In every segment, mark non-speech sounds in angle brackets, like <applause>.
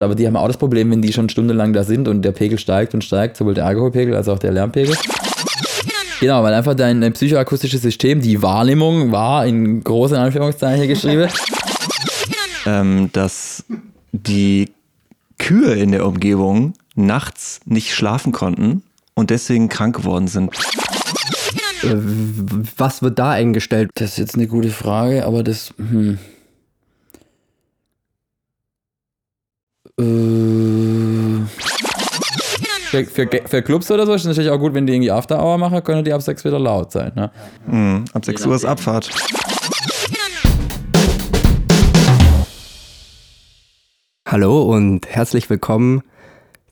Aber die haben auch das Problem, wenn die schon stundenlang da sind und der Pegel steigt und steigt, sowohl der Alkoholpegel als auch der Lärmpegel. Genau, weil einfach dein psychoakustisches System, die Wahrnehmung war in großen Anführungszeichen geschrieben. ähm, dass die Kühe in der Umgebung nachts nicht schlafen konnten und deswegen krank geworden sind. Äh, Was wird da eingestellt? Das ist jetzt eine gute Frage, aber das. Hm. Für, für, für Clubs oder so ist es natürlich auch gut, wenn die irgendwie After Hour machen, können die ab 6 wieder laut sein. Ne? Mhm, ab 6 Uhr ist Abfahrt. Hallo und herzlich willkommen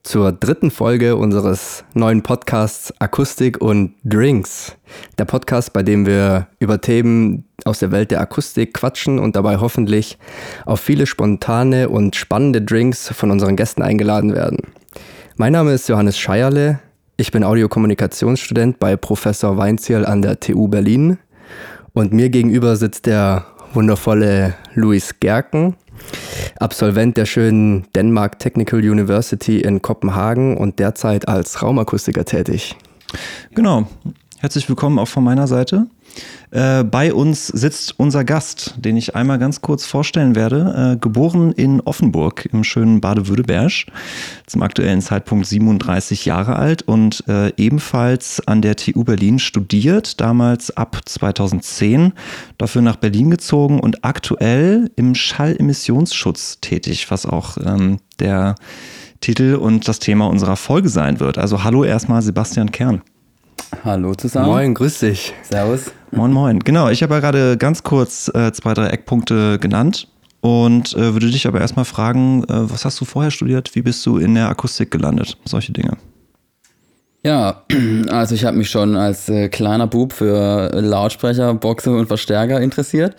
zur dritten Folge unseres neuen Podcasts Akustik und Drinks. Der Podcast, bei dem wir über Themen aus der Welt der Akustik quatschen und dabei hoffentlich auf viele spontane und spannende Drinks von unseren Gästen eingeladen werden. Mein Name ist Johannes Scheierle. Ich bin Audiokommunikationsstudent bei Professor Weinzierl an der TU Berlin. Und mir gegenüber sitzt der wundervolle Luis Gerken, Absolvent der schönen Denmark Technical University in Kopenhagen und derzeit als Raumakustiker tätig. Genau. Herzlich willkommen auch von meiner Seite. Äh, bei uns sitzt unser Gast, den ich einmal ganz kurz vorstellen werde. Äh, geboren in Offenburg im schönen Baden-Württemberg, zum aktuellen Zeitpunkt 37 Jahre alt und äh, ebenfalls an der TU Berlin studiert, damals ab 2010, dafür nach Berlin gezogen und aktuell im Schallemissionsschutz tätig, was auch ähm, der Titel und das Thema unserer Folge sein wird. Also hallo erstmal Sebastian Kern. Hallo zusammen. Moin, grüß dich. Servus. Moin, moin. Genau, ich habe ja gerade ganz kurz äh, zwei, drei Eckpunkte genannt und äh, würde dich aber erstmal fragen, äh, was hast du vorher studiert? Wie bist du in der Akustik gelandet? Solche Dinge. Ja, <clears throat> also ich habe mich schon als äh, kleiner Bub für Lautsprecher, Boxer und Verstärker interessiert.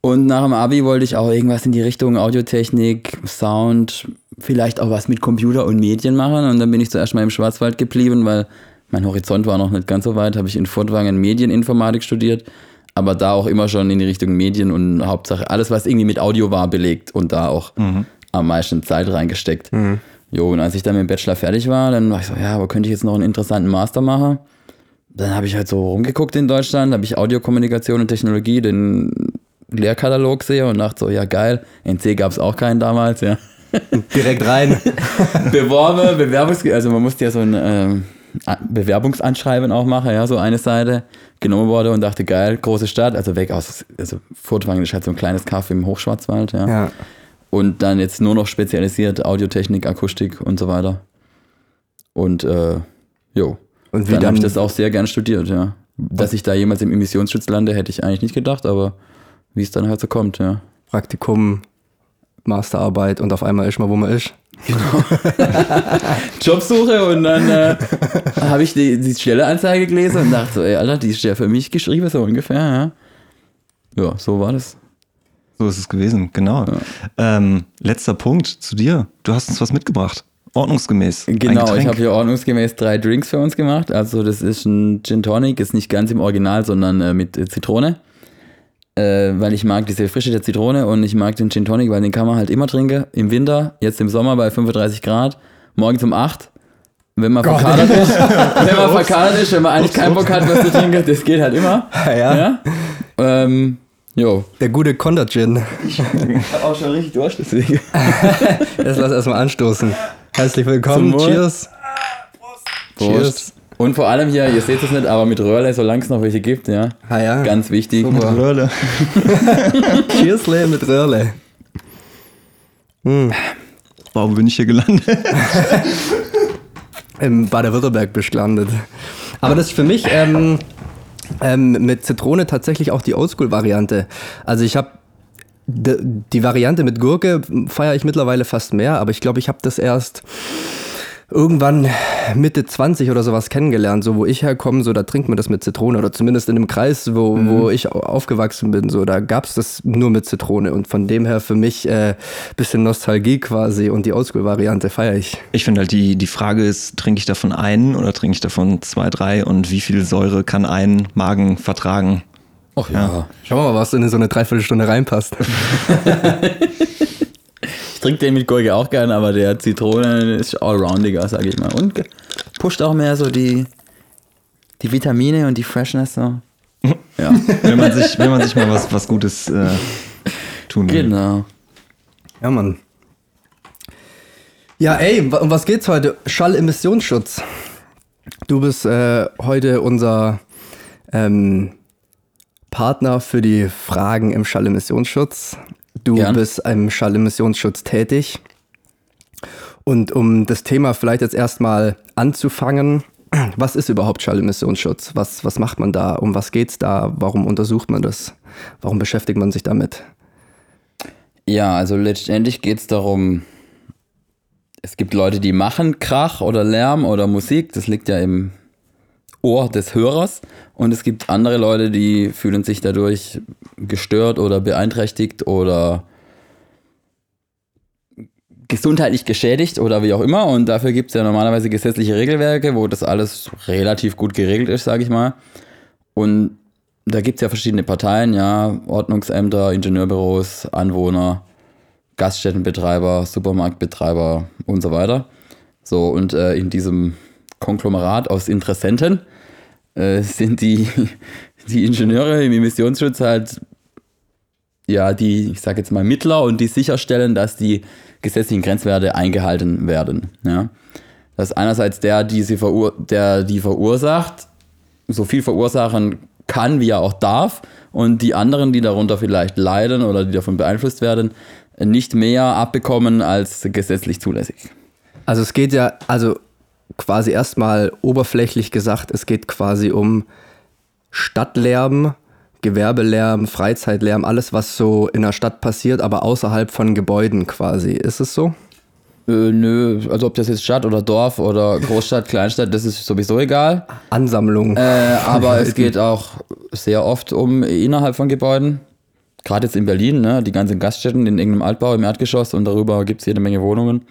Und nach dem Abi wollte ich auch irgendwas in die Richtung Audiotechnik, Sound, vielleicht auch was mit Computer und Medien machen. Und dann bin ich zuerst mal im Schwarzwald geblieben, weil mein Horizont war noch nicht ganz so weit. Habe ich in Furtwangen Medieninformatik studiert, aber da auch immer schon in die Richtung Medien und Hauptsache alles, was irgendwie mit Audio war, belegt und da auch am meisten Zeit reingesteckt. Jo, und als ich dann mit dem Bachelor fertig war, dann war ich so, ja, aber könnte ich jetzt noch einen interessanten Master machen? Dann habe ich halt so rumgeguckt in Deutschland, habe ich Audiokommunikation und Technologie, den Lehrkatalog sehe und dachte so, ja geil, NC gab es auch keinen damals, ja. Direkt rein. <laughs> Beworbe, Bewerbungs... Also man musste ja so ein ähm, Bewerbungsanschreiben auch machen, ja, so eine Seite. Genommen wurde und dachte, geil, große Stadt, also weg aus... Also Furtwangen ist halt so ein kleines Kaff im Hochschwarzwald, ja. Ja. Und dann jetzt nur noch spezialisiert Audiotechnik, Akustik und so weiter. Und äh, jo. Und wie dann habe dann, ich das auch sehr gern studiert, ja. Dass ich da jemals im Emissionsschutz lande, hätte ich eigentlich nicht gedacht, aber wie es dann halt so kommt, ja. Praktikum, Masterarbeit und auf einmal ist man, wo man ist. <laughs> Jobsuche und dann äh, habe ich die, die Stelleanzeige gelesen und dachte so, ey, Alter, die ist ja für mich geschrieben, so ungefähr, ja. Ja, so war das. So ist es gewesen, genau. Ähm, letzter Punkt zu dir. Du hast uns was mitgebracht. Ordnungsgemäß. Genau, ich habe hier ordnungsgemäß drei Drinks für uns gemacht. Also das ist ein Gin Tonic, ist nicht ganz im Original, sondern äh, mit Zitrone. Äh, weil ich mag diese Frische der Zitrone und ich mag den Gin Tonic, weil den kann man halt immer trinken. Im Winter, jetzt im Sommer bei 35 Grad, morgens um 8. Wenn man verkadert ist, <laughs> wenn man verkadert ist, wenn man eigentlich keinen Bock hat, was zu trinken, das geht halt immer. <laughs> Ja. Ja. Ähm, jo. Der gute Conda Gin. Ich hab auch schon richtig Durst, deswegen. <laughs> Jetzt lass erstmal anstoßen. Herzlich willkommen. Zum Wohl. Cheers. Und vor allem hier, ihr seht es nicht, aber mit Röhrle, solange es noch welche gibt, ja. Ah ja. Ganz wichtig. Super. Röhrle. Cheersle mit Röhrle. <laughs> Warum bin ich hier gelandet? <laughs> Im Baden-Württemberg bist du gelandet. Aber das ist für mich ähm, ähm, mit Zitrone tatsächlich auch die Oldschool-Variante. Also ich habe die Variante mit Gurke feiere ich mittlerweile fast mehr, aber ich glaube, ich habe das erst irgendwann Mitte 20 oder sowas kennengelernt, so wo ich herkomme, so da trinkt man das mit Zitrone oder zumindest in dem Kreis, wo, wo ich au- aufgewachsen bin, so da gab es das nur mit Zitrone und von dem her für mich äh, bisschen Nostalgie quasi und die Oldschool-Variante feiere ich. Ich finde halt, die, die Frage ist, trinke ich davon einen oder trinke ich davon zwei, drei und wie viel Säure kann ein Magen vertragen? Ach ja. Schauen wir mal, was in so eine Dreiviertelstunde reinpasst. <laughs> <laughs> Trinke den mit Gurke auch gerne, aber der Zitrone ist allroundiger, sage ich mal. Und pusht auch mehr so die, die Vitamine und die Freshness so. <laughs> Ja, wenn man sich, wenn man sich mal was, was Gutes äh, tun will. Genau. Ja, Mann. Ja, ey, um was geht's heute? Schallemissionsschutz. Du bist äh, heute unser ähm, Partner für die Fragen im Schallemissionsschutz. Du Gern. bist im Schallemissionsschutz tätig. Und um das Thema vielleicht jetzt erstmal anzufangen, was ist überhaupt Schallemissionsschutz? Was, was macht man da? Um was geht's da? Warum untersucht man das? Warum beschäftigt man sich damit? Ja, also letztendlich geht es darum, es gibt Leute, die machen Krach oder Lärm oder Musik, das liegt ja im Ohr des Hörers. Und es gibt andere Leute, die fühlen sich dadurch gestört oder beeinträchtigt oder gesundheitlich geschädigt oder wie auch immer. Und dafür gibt es ja normalerweise gesetzliche Regelwerke, wo das alles relativ gut geregelt ist, sage ich mal. Und da gibt es ja verschiedene Parteien, ja, Ordnungsämter, Ingenieurbüros, Anwohner, Gaststättenbetreiber, Supermarktbetreiber und so weiter. So, und äh, in diesem Konglomerat aus Interessenten äh, sind die, <laughs> die Ingenieure im Emissionsschutz halt, ja, die, ich sage jetzt mal, Mittler und die sicherstellen, dass die gesetzlichen Grenzwerte eingehalten werden. Ja. Das ist einerseits der, die sie verur der die verursacht, so viel verursachen kann, wie er auch darf, und die anderen, die darunter vielleicht leiden oder die davon beeinflusst werden, nicht mehr abbekommen als gesetzlich zulässig. Also es geht ja, also quasi erstmal oberflächlich gesagt, es geht quasi um Stadtlärm, Gewerbelärm, Freizeitlärm, alles, was so in der Stadt passiert, aber außerhalb von Gebäuden quasi. Ist es so? Äh, nö, also ob das jetzt Stadt oder Dorf oder Großstadt, <laughs> Kleinstadt, das ist sowieso egal. Ansammlung. Äh, aber <laughs> es geht auch sehr oft um innerhalb von Gebäuden. Gerade jetzt in Berlin, ne, die ganzen Gaststätten in irgendeinem Altbau im Erdgeschoss und darüber gibt es jede Menge Wohnungen.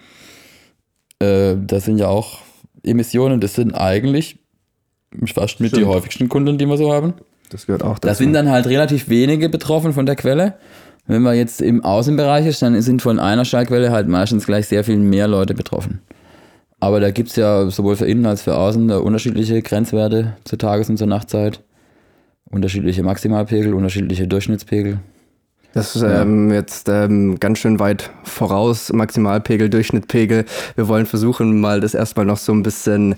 Äh, das sind ja auch Emissionen, das sind eigentlich fast mit die Stimmt. häufigsten Kunden, die wir so haben. Das gehört auch Da dazu. sind dann halt relativ wenige betroffen von der Quelle. Wenn man jetzt im Außenbereich ist, dann sind von einer Schallquelle halt meistens gleich sehr viel mehr Leute betroffen. Aber da gibt es ja sowohl für innen als für außen unterschiedliche Grenzwerte zur Tages- und zur Nachtzeit. Unterschiedliche Maximalpegel, unterschiedliche Durchschnittspegel. Das ist ähm, jetzt ähm, ganz schön weit voraus, Maximalpegel, Durchschnittpegel. Wir wollen versuchen, mal das erstmal noch so ein bisschen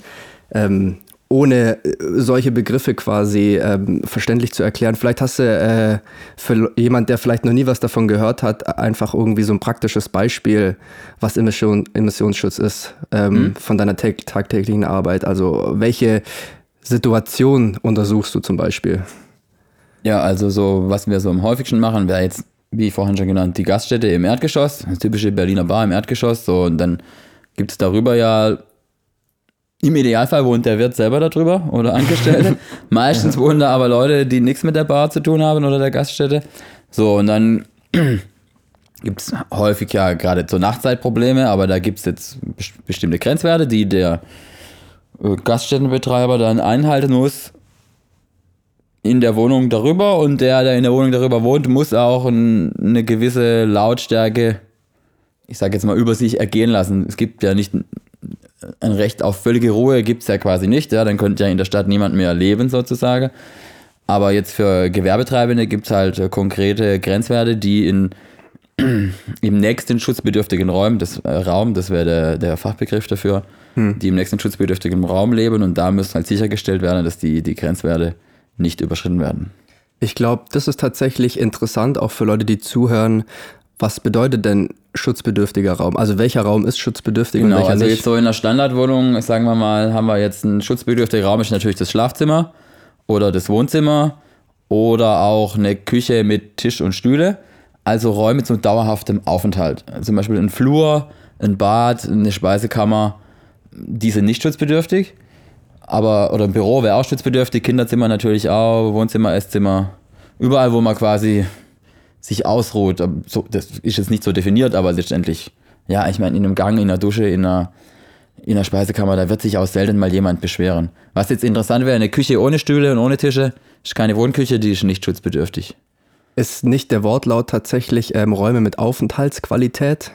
ähm, ohne äh, solche Begriffe quasi ähm, verständlich zu erklären. Vielleicht hast du äh, für jemand, der vielleicht noch nie was davon gehört hat, einfach irgendwie so ein praktisches Beispiel, was Emission, Emissionsschutz ist, ähm, von deiner tag- tagtäglichen Arbeit. Also welche Situation untersuchst du zum Beispiel? Ja, also so, was wir so am häufigsten machen, wäre jetzt, wie vorhin schon genannt, die Gaststätte im Erdgeschoss, eine typische Berliner Bar im Erdgeschoss. So, und dann gibt es darüber ja, im Idealfall wohnt der Wirt selber darüber oder Angestellte. <laughs> Meistens wohnen da aber Leute, die nichts mit der Bar zu tun haben oder der Gaststätte. So, und dann <clears throat> gibt es häufig ja gerade zur Nachtzeit Probleme, aber da gibt es jetzt bes- bestimmte Grenzwerte, die der äh, Gaststättenbetreiber dann einhalten muss in der Wohnung darüber und der, der in der Wohnung darüber wohnt, muss auch ein, eine gewisse Lautstärke, ich sage jetzt mal, über sich ergehen lassen. Es gibt ja nicht ein- Recht auf völlige Ruhe, gibt es ja quasi nicht. Ja, dann könnte ja in der Stadt niemand mehr leben sozusagen. Aber jetzt für Gewerbetreibende gibt es halt äh, konkrete Grenzwerte, die in, <clears throat> im nächsten schutzbedürftigen Raum, das, äh, Raum, das wäre der, der Fachbegriff dafür, die im nächsten schutzbedürftigen Raum leben und da müssen halt sichergestellt werden, dass die, die Grenzwerte nicht überschritten werden. Ich glaube, das ist tatsächlich interessant, auch für Leute, die zuhören. Was bedeutet denn schutzbedürftiger Raum? Also welcher Raum ist schutzbedürftig und Genau, welcher also nicht? jetzt so in der Standardwohnung, sagen wir mal, haben wir jetzt einen schutzbedürftigen Raum, ist natürlich das Schlafzimmer oder das Wohnzimmer oder auch eine Küche mit Tisch und Stühle. Also Räume zum dauerhaftem Aufenthalt. Zum Beispiel ein Flur, ein Bad, eine Speisekammer, die sind nicht schutzbedürftig. Aber, oder ein Büro wäre auch schutzbedürftig, Kinderzimmer natürlich auch, Wohnzimmer, Esszimmer. Überall, wo man quasi sich ausruht. So, das ist jetzt nicht so definiert, aber letztendlich, ja, ich meine, in einem Gang, in einer Dusche, in einer, in einer Speisekammer, da wird sich auch selten mal jemand beschweren. Was jetzt interessant wäre, eine Küche ohne Stühle und ohne Tische, ist keine Wohnküche, die ist nicht schutzbedürftig. ist nicht der Wortlaut tatsächlich ähm, Räume mit Aufenthaltsqualität?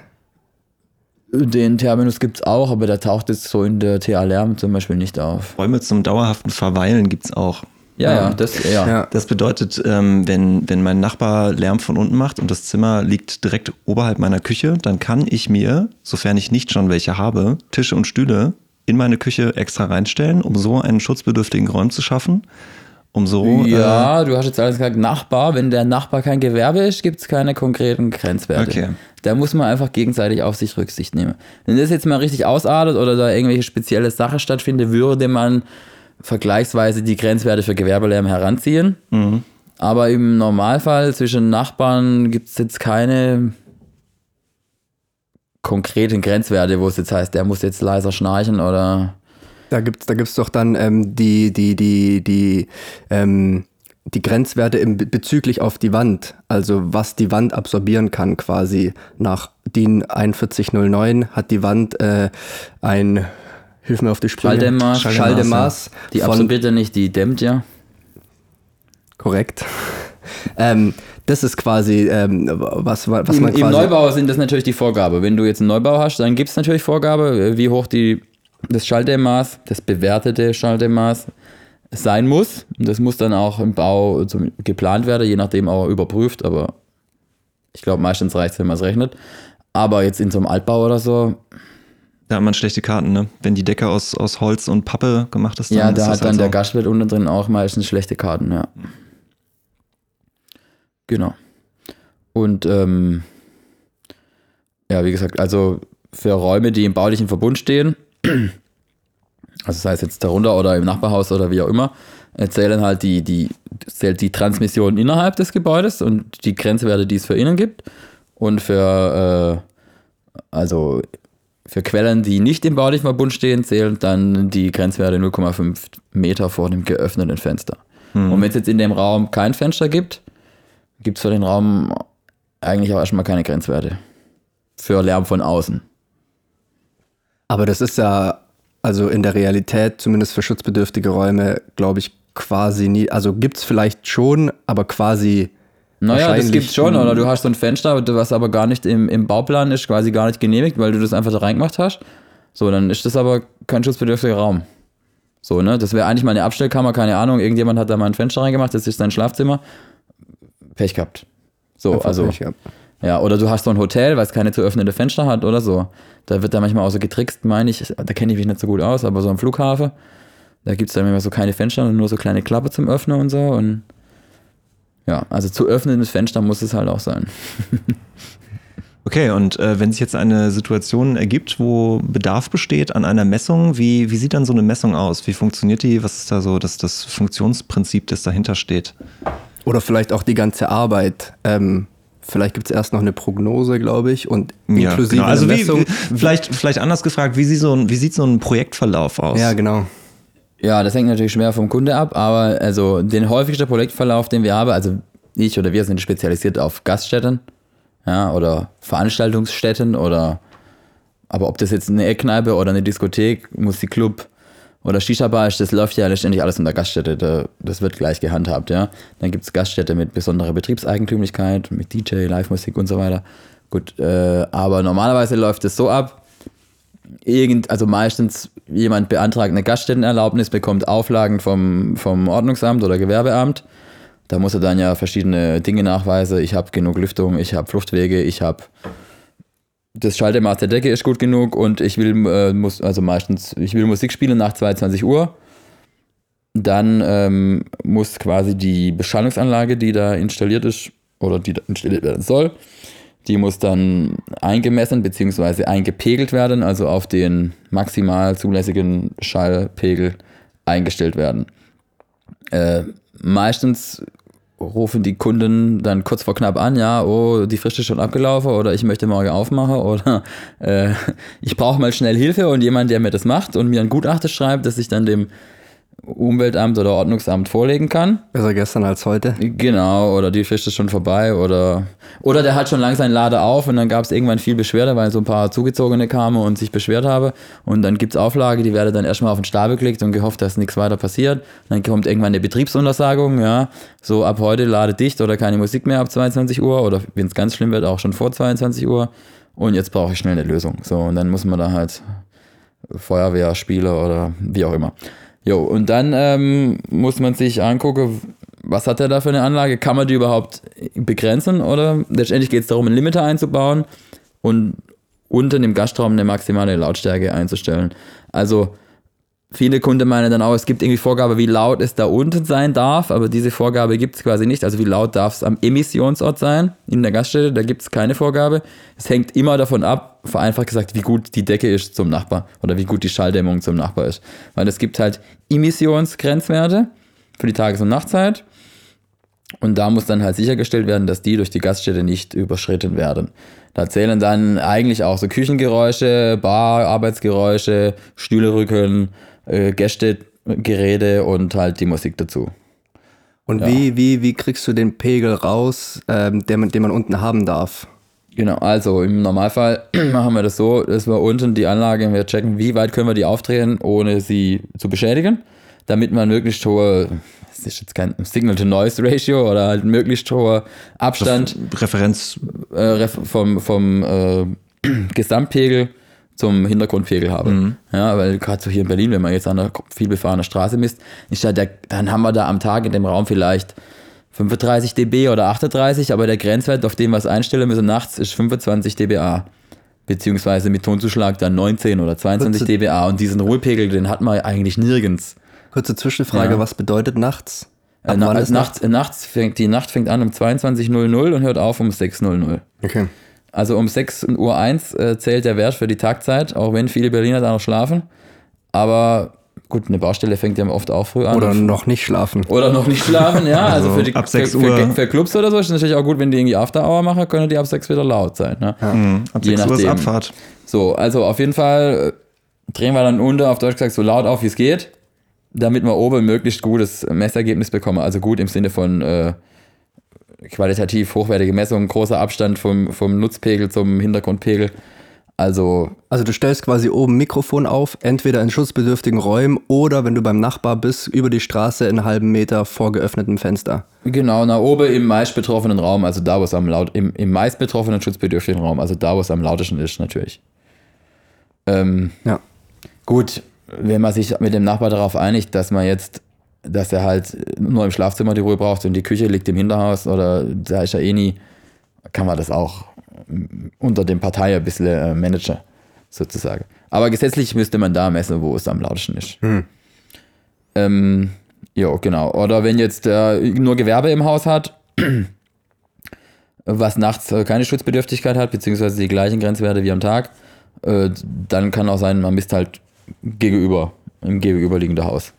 Den Terminus gibt es auch, aber der taucht jetzt so in der TA-Lärm zum Beispiel nicht auf. Räume zum dauerhaften Verweilen gibt es auch. Ja, ja, das. Ja. Das bedeutet, ähm, wenn, wenn mein Nachbar Lärm von unten macht und das Zimmer liegt direkt oberhalb meiner Küche, dann kann ich mir, sofern ich nicht schon welche habe, Tische und Stühle in meine Küche extra reinstellen, um so einen schutzbedürftigen Raum zu schaffen. Um so. Äh, Ja, du hast jetzt alles gesagt, Nachbar. Wenn der Nachbar kein Gewerbe ist, gibt es keine konkreten Grenzwerte. Okay. Da muss man einfach gegenseitig auf sich Rücksicht nehmen. Wenn das jetzt mal richtig ausartet oder da irgendwelche spezielle Sache stattfindet, würde man vergleichsweise die Grenzwerte für Gewerbelärm heranziehen. Mhm. Aber im Normalfall zwischen Nachbarn gibt es jetzt keine konkreten Grenzwerte, wo es jetzt heißt, der muss jetzt leiser schnarchen oder Da gibt es da gibt's doch dann ähm, die, die, die, die, ähm, die Grenzwerte im, bezüglich auf die Wand. Also was die Wand absorbieren kann quasi. Nach DIN 4109 hat die Wand äh, ein, hilf mir auf die Sprünge. Schalldämmmaß. Schalldämmmaß. die von- absorbiert ja nicht, die dämmt ja. Korrekt. <laughs> ähm, das ist quasi, ähm, was, was Im, man Im quasi... Neubau sind das natürlich die Vorgabe. Wenn du jetzt einen Neubau hast, dann gibt es natürlich Vorgabe, wie hoch die, das Schalldämmmaß, das bewertete Schalldämmmaß sein muss. Und das muss dann auch im Bau geplant werden, je nachdem auch überprüft, aber ich glaube, meistens reicht es, wenn man es rechnet. Aber jetzt in so einem Altbau oder so, Da hat man schlechte Karten, ne? Wenn die Decke aus, aus Holz und Pappe gemacht ist, dann ja, da hat dann halt der. Gastwirt unten drin auch meistens schlechte Karten, ja. Genau. Und ähm, ja, wie gesagt, also für Räume, die im baulichen Verbund stehen, also sei es jetzt darunter oder im Nachbarhaus oder wie auch immer, äh, zählen halt die, die, zählt die Transmission innerhalb des Gebäudes und die Grenzwerte, die es für innen gibt. Und für, äh, also für Quellen, die nicht im baulichen Verbund stehen, zählen dann die Grenzwerte 0,5 Meter vor dem geöffneten Fenster. Und wenn es jetzt in dem Raum kein Fenster gibt, gibt es für den Raum eigentlich auch erstmal keine Grenzwerte. Für Lärm von außen. Aber das ist ja, also in der Realität, zumindest für schutzbedürftige Räume, glaube ich, quasi nie. Also gibt es vielleicht schon, aber quasi. Naja, das gibt's schon, oder du hast so ein Fenster, was aber gar nicht im, im Bauplan ist, quasi gar nicht genehmigt, weil du das einfach da reingemacht hast. So, dann ist das aber kein schutzbedürftiger Raum. So, ne? Das wäre eigentlich mal eine Abstellkammer, keine Ahnung. Irgendjemand hat da mal ein Fenster reingemacht, das ist dein Schlafzimmer. Pech gehabt. So, Einfach also. Pech gehabt. Ja, oder du hast so ein Hotel, weil es keine zu öffnende Fenster hat oder so. Da wird da manchmal auch so getrickst, meine ich. Da kenne ich mich nicht so gut aus, aber so am Flughafen, da gibt es dann immer so keine Fenster und nur so kleine Klappe zum Öffnen und so. Und ja, also zu öffnendes Fenster muss es halt auch sein. <laughs> Okay, und äh, wenn sich jetzt eine Situation ergibt, wo Bedarf besteht an einer Messung, wie, wie sieht dann so eine Messung aus? Wie funktioniert die? Was ist da so das, das Funktionsprinzip, das dahinter steht? Oder vielleicht auch die ganze Arbeit. Ähm, vielleicht gibt es erst noch eine Prognose, glaube ich, und Ja, inklusive genau. Also eine wie, Messung. wie, vielleicht, vielleicht anders gefragt, wie sieht, so ein, wie sieht so ein Projektverlauf aus? ja, genau. Ja, das hängt natürlich schwer vom Kunde ab, aber also den häufigsten Projektverlauf, den wir haben, also ich oder wir sind spezialisiert auf Gaststätten, ja, oder Veranstaltungsstätten oder aber ob das jetzt eine Eckkneipe oder eine Diskothek, Musikclub oder Shisha-Bar ist, das läuft ja letztendlich alles in der Gaststätte. Da, das wird gleich gehandhabt, ja. Dann gibt es Gaststätte mit besonderer Betriebseigentümlichkeit, mit DJ, Live-Musik und so weiter. Gut, äh, aber normalerweise läuft es so ab, irgend, also meistens jemand beantragt eine Gaststättenerlaubnis, bekommt Auflagen vom, vom Ordnungsamt oder Gewerbeamt. Da muss er dann ja verschiedene Dinge nachweisen. Ich habe genug Lüftung, ich habe Fluchtwege, ich habe das Schaltemaß der Decke ist gut genug und ich will, äh, muss, also meistens, ich will Musik spielen nach 22 Uhr. Dann ähm, muss quasi die Beschallungsanlage, die da installiert ist oder die installiert werden soll, die muss dann eingemessen bzw. eingepegelt werden, also auf den maximal zulässigen Schallpegel eingestellt werden. Äh, meistens rufen die Kunden dann kurz vor knapp an, ja, oh, die Frist ist schon abgelaufen oder ich möchte morgen aufmachen oder äh, <laughs> ich brauche mal schnell Hilfe und jemand, der mir das macht und mir ein Gutachten schreibt, das ich dann dem Umweltamt oder Ordnungsamt vorlegen kann. Besser gestern als heute. Genau, oder die Frist ist schon vorbei oder oder der hat schon lang seinen Lader auf und dann gab es irgendwann viel Beschwerde, weil so ein paar Zugezogene kamen und sich beschwert haben und dann gibt es Auflage, die werde dann erstmal auf den Stapel gelegt und gehofft, dass nichts weiter passiert. Dann kommt irgendwann eine Betriebsuntersagung, ja, so ab heute Lade dicht oder keine Musik mehr ab 22 Uhr oder wenn es ganz schlimm wird, auch schon vor 22 Uhr und jetzt brauche ich schnell eine Lösung. So, und dann muss man da halt Feuerwehr, Spieler oder wie auch immer. Jo, und dann ähm, muss man sich angucken, was hat er da für eine Anlage? Kann man die überhaupt begrenzen? Oder letztendlich geht es darum, einen Limiter einzubauen und unten im Gastraum eine maximale Lautstärke einzustellen. Also viele Kunden meinen dann auch, es gibt irgendwie Vorgabe, wie laut es da unten sein darf, aber diese Vorgabe gibt es quasi nicht. Also wie laut darf es am Emissionsort sein in der Gaststätte, da gibt es keine Vorgabe. Es hängt immer davon ab, vereinfacht gesagt, wie gut die Decke ist zum Nachbar oder wie gut die Schalldämmung zum Nachbar ist. Weil es gibt halt Emissionsgrenzwerte für die Tages- und Nachtzeit. Und da muss dann halt sichergestellt werden, dass die durch die Gaststätte nicht überschritten werden. Da zählen dann eigentlich auch so Küchengeräusche, Bar, Arbeitsgeräusche, Stühlerücken, äh, Gästegeräte und halt die Musik dazu. Und wie, wie, wie kriegst du den Pegel raus, ähm, den, man, den man unten haben darf? Genau, also im Normalfall <clears throat> machen wir das so, dass wir unten die Anlage, wir checken, wie weit können wir die aufdrehen, ohne sie zu beschädigen, damit man möglichst hohe, das ist jetzt kein Signal-to-Noise-Ratio oder halt möglichst hoher Abstand Referenz. äh, ref- vom, vom äh, <clears throat> Gesamtpegel zum Hintergrundpegel habe. Ja, weil gerade so hier in Berlin, wenn man jetzt an einer viel befahrenen Straße misst, ist da der, dann haben wir da am Tag in dem Raum vielleicht 35 dB oder 38, aber der Grenzwert, auf den wir es einstellen müssen nachts, ist 25 dBA. Beziehungsweise mit Tonzuschlag dann 19 oder 22 Kurze- dBA. Und diesen Ruhepegel, den hat man eigentlich nirgends. Kurze Zwischenfrage, Ja. was bedeutet nachts? Ab Äh, na, wann ist nachts, äh, nachts fängt, die Nacht fängt an um 22.00 und hört auf um 6.00. Okay. Also um 6 Uhr 1 äh, zählt der Wert für die Tagzeit, auch wenn viele Berliner da noch schlafen. Aber gut, eine Baustelle fängt ja oft auch früh an. Oder noch nicht schlafen. oder noch nicht schlafen, ja. Also, Also für, die, ab 6 für, Uhr- Für, für Clubs oder so ist es natürlich auch gut, wenn die irgendwie After Hour machen, können die ab 6 wieder laut sein. Ne? Mhm. Ab Je 6 Uhr ist. Abfahrt. So, also auf jeden Fall äh, drehen wir dann unter, auf Deutsch gesagt, so laut auf, wie es geht, damit wir oben ein möglichst gutes Messergebnis bekommen. Also gut im Sinne von äh, qualitativ hochwertige Messung, großer Abstand vom, vom Nutzpegel zum Hintergrundpegel. Also Also du stellst quasi oben Mikrofon auf, entweder in schutzbedürftigen Räumen oder wenn du beim Nachbar bist, über die Straße in halben Meter vor geöffnetem Fenster. genau, nach oben im meist betroffenen Raum, also da, wo es am laut, im, im meist betroffenen schutzbedürftigen Raum, also da, wo es am lautesten ist, natürlich. Ähm, Ja. Gut, wenn man sich mit dem Nachbar darauf einigt, dass man jetzt, dass er halt nur im Schlafzimmer die Ruhe braucht und die Küche liegt im Hinterhaus oder da ist er eh nie, kann man das auch unter dem Partei ein bisschen äh, managen, sozusagen. Aber gesetzlich müsste man da messen, wo es am lautesten ist. Ähm, ja, genau. Oder wenn jetzt äh, nur Gewerbe im Haus hat, was nachts äh, keine Schutzbedürftigkeit hat, beziehungsweise die gleichen Grenzwerte wie am Tag, äh, dann kann auch sein, man misst halt gegenüber, im gegenüberliegenden Haus.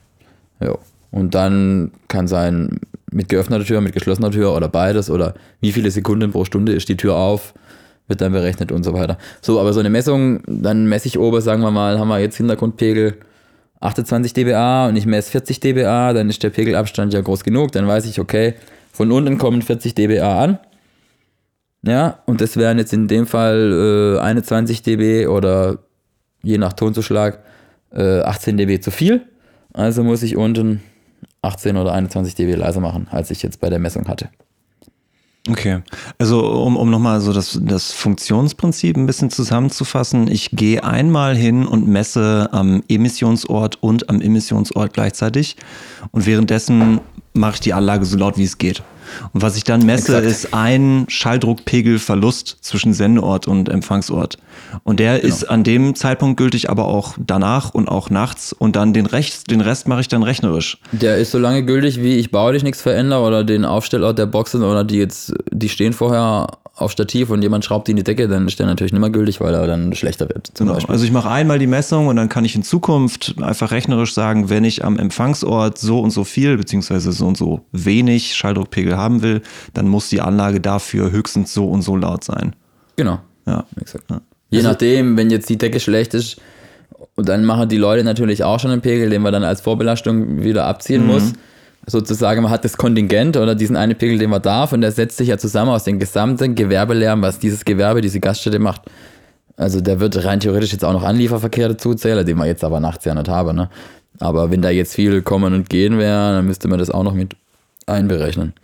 Ja. Und dann kann sein, mit geöffneter Tür, mit geschlossener Tür oder beides oder wie viele Sekunden pro Stunde ist die Tür auf, wird dann berechnet und so weiter. So, aber so eine Messung, dann messe ich oben, sagen wir mal, haben wir jetzt Hintergrundpegel 28 dBA und ich messe 40 dBA, dann ist der Pegelabstand ja groß genug, dann weiß ich, okay, von unten kommen 40 dBA an. Ja, und das wären jetzt in dem Fall äh, 21 dB oder je nach Tonzuschlag äh, 18 dB zu viel. Also muss ich unten 18 oder 21 dB leiser machen, als ich jetzt bei der Messung hatte. Okay, also um, um nochmal so das, das Funktionsprinzip ein bisschen zusammenzufassen, ich gehe einmal hin und messe am Emissionsort und am Emissionsort gleichzeitig und währenddessen mache ich die Anlage so laut wie es geht. Und was ich dann messe, Exakt. ist ein Schalldruckpegelverlust zwischen Sendeort und Empfangsort. Und der ist an dem Zeitpunkt gültig, aber auch danach und auch nachts. Und dann den, Rest, den Rest mache ich dann rechnerisch. Der ist so lange gültig, wie ich baulich nichts verändere oder den Aufstellort der Boxen oder die jetzt, die stehen vorher auf Stativ und jemand schraubt die in die Decke, dann ist der natürlich nicht mehr gültig, weil er dann schlechter wird. Zum Genau. Beispiel. Also ich mache einmal die Messung und dann kann ich in Zukunft einfach rechnerisch sagen, wenn ich am Empfangsort so und so viel beziehungsweise so und so wenig Schalldruckpegel haben will, dann muss die Anlage dafür höchstens so und so laut sein. Genau. Ja. Exakt. Je nachdem, wenn jetzt die Decke schlecht ist, und dann machen die Leute natürlich auch schon einen Pegel, den man dann als Vorbelastung wieder abziehen muss. Sozusagen, man hat das Kontingent oder diesen einen Pegel, den man darf, und der setzt sich ja zusammen aus dem gesamten Gewerbelärm, was dieses Gewerbe, diese Gaststätte macht. Also der wird rein theoretisch jetzt auch noch Anlieferverkehr dazu zählen, den wir jetzt aber nachts ja nicht haben. Ne? Aber wenn da jetzt viel kommen und gehen wäre, dann müsste man das auch noch mit einberechnen.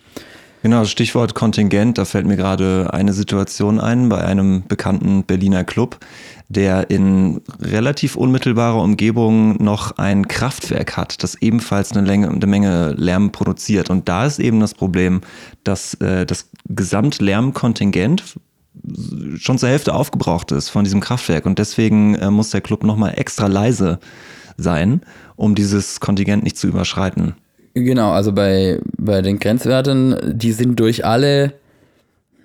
Genau, Stichwort Kontingent, da fällt mir gerade eine Situation ein bei einem bekannten Berliner Club, der in relativ unmittelbarer Umgebung noch ein Kraftwerk hat, das ebenfalls eine, Länge, eine Menge Lärm produziert. Und da ist eben das Problem, dass äh, das Gesamtlärmkontingent schon zur Hälfte aufgebraucht ist von diesem Kraftwerk. Und deswegen äh, muss der Club nochmal extra leise sein, um dieses Kontingent nicht zu überschreiten. Genau, also bei, bei den Grenzwerten, die sind durch alle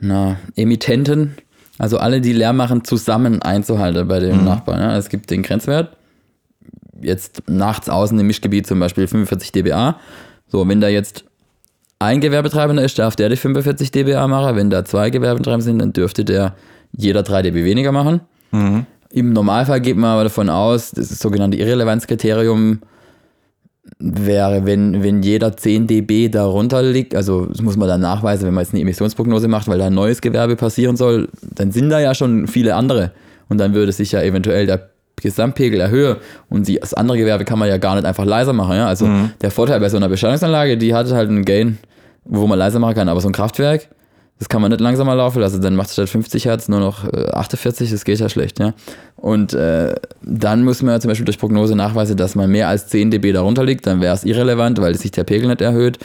na, Emittenten, also alle, die Lärm machen, zusammen einzuhalten bei dem mhm. Nachbarn. Ja. Es gibt den Grenzwert, jetzt nachts außen im Mischgebiet zum Beispiel 45 dBA. So, wenn da jetzt ein Gewerbetreibender ist, darf der die 45 dBA machen. Wenn da zwei Gewerbetreibende sind, dann dürfte der jeder 3 dB weniger machen. Mhm. Im Normalfall geht man aber davon aus, das, das sogenannte Irrelevanzkriterium wäre, wenn, wenn jeder 10 dB darunter liegt, also das muss man dann nachweisen, wenn man jetzt eine Emissionsprognose macht, weil da ein neues Gewerbe passieren soll, dann sind da ja schon viele andere. Und dann würde sich ja eventuell der Gesamtpegel erhöhen und die, das andere Gewerbe kann man ja gar nicht einfach leiser machen. Ja? Also mhm. der Vorteil bei so einer Beschallungsanlage, die hat halt einen Gain, wo man leiser machen kann, aber so ein Kraftwerk, das kann man nicht langsamer laufen also dann macht es statt 50 Hertz nur noch 48, äh, das geht ja schlecht, ja. Und äh, dann muss man ja zum Beispiel durch Prognose nachweisen, dass man mehr als 10 dB darunter liegt, dann wäre es irrelevant, weil sich der Pegel nicht erhöht.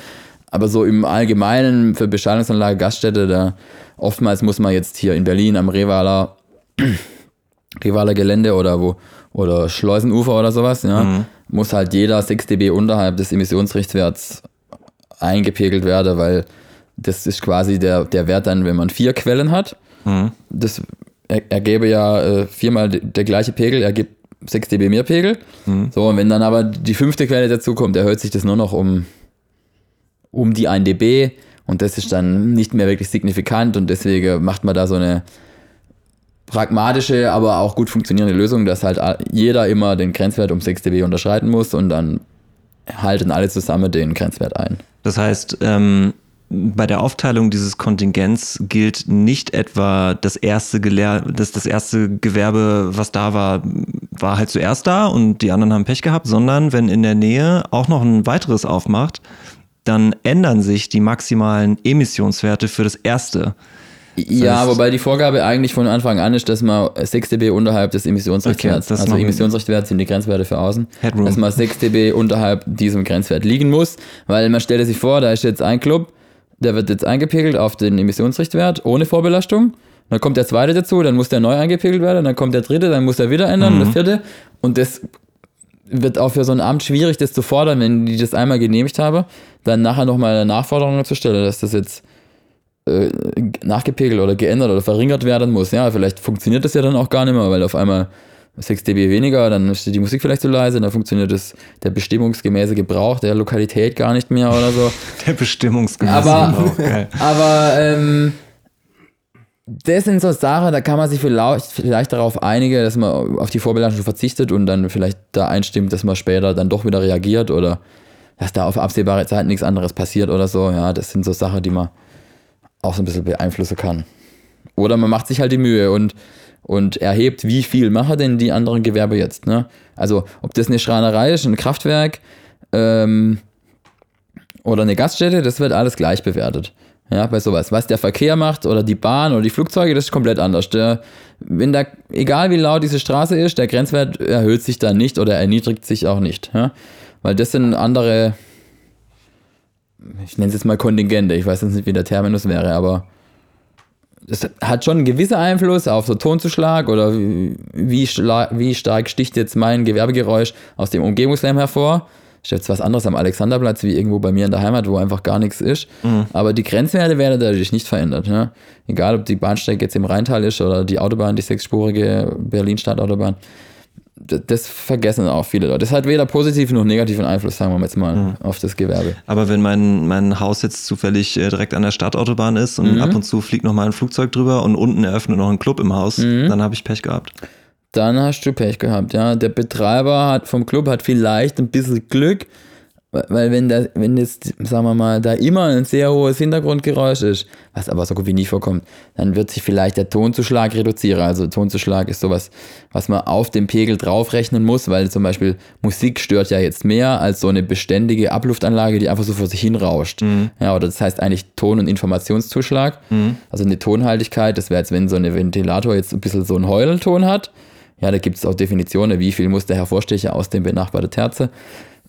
Aber so im Allgemeinen für Beschallungsanlage, Gaststätte, da oftmals muss man jetzt hier in Berlin am Revaler, <clears throat> Revaler Gelände oder wo, oder Schleusenufer oder sowas, ja, mhm. muss halt jeder 6 dB unterhalb des Emissionsrichtwerts eingepegelt werden, weil das ist quasi der, der Wert dann, wenn man vier Quellen hat. Mhm. Das er, ergebe ja äh, viermal der gleiche Pegel, ergibt 6 dB mehr Pegel. Mhm. So, und wenn dann aber die fünfte Quelle dazu kommt, erhöht sich das nur noch um, um die 1 dB und das ist dann nicht mehr wirklich signifikant und deswegen macht man da so eine pragmatische, aber auch gut funktionierende Lösung, dass halt jeder immer den Grenzwert um 6 dB unterschreiten muss und dann halten alle zusammen den Grenzwert ein. Das heißt, ähm, bei der Aufteilung dieses Kontingents gilt nicht etwa das erste Gelehr das, das erste Gewerbe, was da war, war halt zuerst da und die anderen haben Pech gehabt, sondern wenn in der Nähe auch noch ein weiteres aufmacht, dann ändern sich die maximalen Emissionswerte für das erste. Ja, das wobei die Vorgabe eigentlich von Anfang an ist, dass man 6 dB unterhalb des Emissionsrichtwerts, okay, also Emissionsrichtwert sind die Grenzwerte für außen, Headroom. dass man 6 dB unterhalb diesem Grenzwert liegen muss, weil man stelle sich vor, da ist jetzt ein Club, der wird jetzt eingepegelt auf den Emissionsrichtwert ohne Vorbelastung. Dann kommt der zweite dazu, dann muss der neu eingepegelt werden, dann kommt der dritte, dann muss er wieder ändern, mhm. der vierte. Und das wird auch für so ein Amt schwierig, das zu fordern, wenn die das einmal genehmigt haben, dann nachher nochmal eine Nachforderung zu stellen, dass das jetzt äh, nachgepegelt oder geändert oder verringert werden muss. Ja, vielleicht funktioniert das ja dann auch gar nicht mehr, weil auf einmal 6 dB weniger, dann ist die Musik vielleicht zu leise, dann funktioniert das, der bestimmungsgemäße Gebrauch der Lokalität gar nicht mehr oder so. <laughs> Der bestimmungsgemäße aber, Gebrauch, <laughs> geil. Aber ähm, das sind so Sachen, da kann man sich vielleicht, vielleicht darauf einigen, dass man auf die Vorbelastung verzichtet und dann vielleicht da einstimmt, dass man später dann doch wieder reagiert oder dass da auf absehbare Zeit nichts anderes passiert oder so. Ja, das sind so Sachen, die man auch so ein bisschen beeinflussen kann. Oder man macht sich halt die Mühe und und erhebt, wie viel machen denn die anderen Gewerbe jetzt. Ne? Also ob das eine Schreinerei ist, ein Kraftwerk ähm, oder eine Gaststätte, das wird alles gleich bewertet. Ja, bei sowas. Was der Verkehr macht oder die Bahn oder die Flugzeuge, das ist komplett anders. Der, wenn da, egal wie laut diese Straße ist, der Grenzwert erhöht sich dann nicht oder erniedrigt sich auch nicht. Ja? Weil das sind andere, ich nenne es jetzt mal Kontingente, ich weiß jetzt nicht, wie der Terminus wäre, aber das hat schon einen gewissen Einfluss auf so Tonzuschlag oder wie, wie stark sticht jetzt mein Gewerbegeräusch aus dem Umgebungslärm hervor. Ist jetzt was anderes am Alexanderplatz wie irgendwo bei mir in der Heimat, wo einfach gar nichts ist. Mhm. Aber die Grenzwerte werden dadurch nicht verändert. Ja? Egal, ob die Bahnsteig jetzt im Rheintal ist oder die Autobahn, die sechsspurige Berlin-Stadtautobahn das vergessen auch viele Leute. Das hat weder positiven noch negativen Einfluss, sagen wir jetzt mal, mhm. auf das Gewerbe. Aber wenn mein, mein Haus jetzt zufällig äh, direkt an der Stadtautobahn ist und mhm. ab und zu fliegt noch mal ein Flugzeug drüber und unten eröffnet noch ein Club im Haus, mhm. dann habe ich Pech gehabt. Dann hast du Pech gehabt, ja. Der Betreiber hat, vom Club hat vielleicht ein bisschen Glück, Weil wenn da, wenn jetzt, sagen wir mal, da immer ein sehr hohes Hintergrundgeräusch ist, was aber so gut wie nie vorkommt, dann wird sich vielleicht der Tonzuschlag reduzieren. Also Tonzuschlag ist sowas, was man auf dem Pegel draufrechnen muss, weil zum Beispiel Musik stört ja jetzt mehr als so eine beständige Abluftanlage, die einfach so vor sich hin rauscht. Mhm. Ja, oder das heißt eigentlich Ton- und Informationszuschlag. Mhm. Also eine Tonhaltigkeit, das wäre jetzt, wenn so ein Ventilator jetzt ein bisschen so einen Heulton hat. Ja, da gibt es auch Definitionen, wie viel muss der Hervorstecher aus dem benachbarten Terze.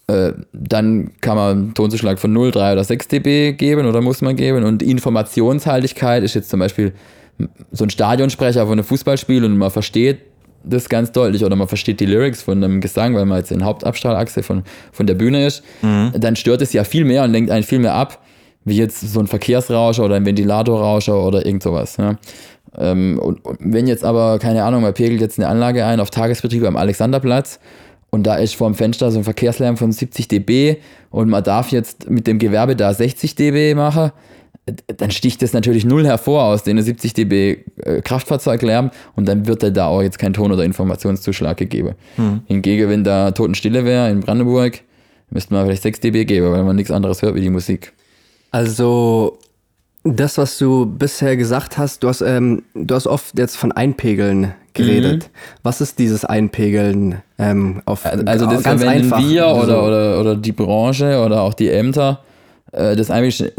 Äh, dann kann man einen Tonzuschlag von 0, 3 oder 6 dB geben oder muss man geben. Und Informationshaltigkeit ist jetzt zum Beispiel so ein Stadionsprecher von einem Fußballspiel und man versteht das ganz deutlich oder man versteht die Lyrics von einem Gesang, weil man jetzt in Hauptabstrahlachse von, von der Bühne ist, mhm. dann stört es ja viel mehr und lenkt einen viel mehr ab, wie jetzt so ein Verkehrsrauscher oder ein Ventilatorrauscher oder irgend sowas. Ähm, und, und, wenn jetzt aber, keine Ahnung, man pegelt jetzt eine Anlage ein auf Tagesbetrieb am Alexanderplatz und da ist vor dem Fenster so ein Verkehrslärm von 70 dB und man darf jetzt mit dem Gewerbe da 60 dB machen, dann sticht das natürlich null hervor aus den 70 dB äh, Kraftfahrzeuglärm und dann wird da auch jetzt kein Ton- oder Informationszuschlag gegeben. Hm. Hingegen, wenn da Totenstille wäre in Brandenburg, müsste man vielleicht 6 dB geben, weil man nichts anderes hört wie die Musik. Also das, was du bisher gesagt hast, du hast, ähm, du hast oft jetzt von Einpegeln geredet. Mhm. Was ist dieses Einpegeln ähm, auf Also das ganz einfach. wir oder, also oder, oder die Branche oder auch die Ämter äh, das Einpegeln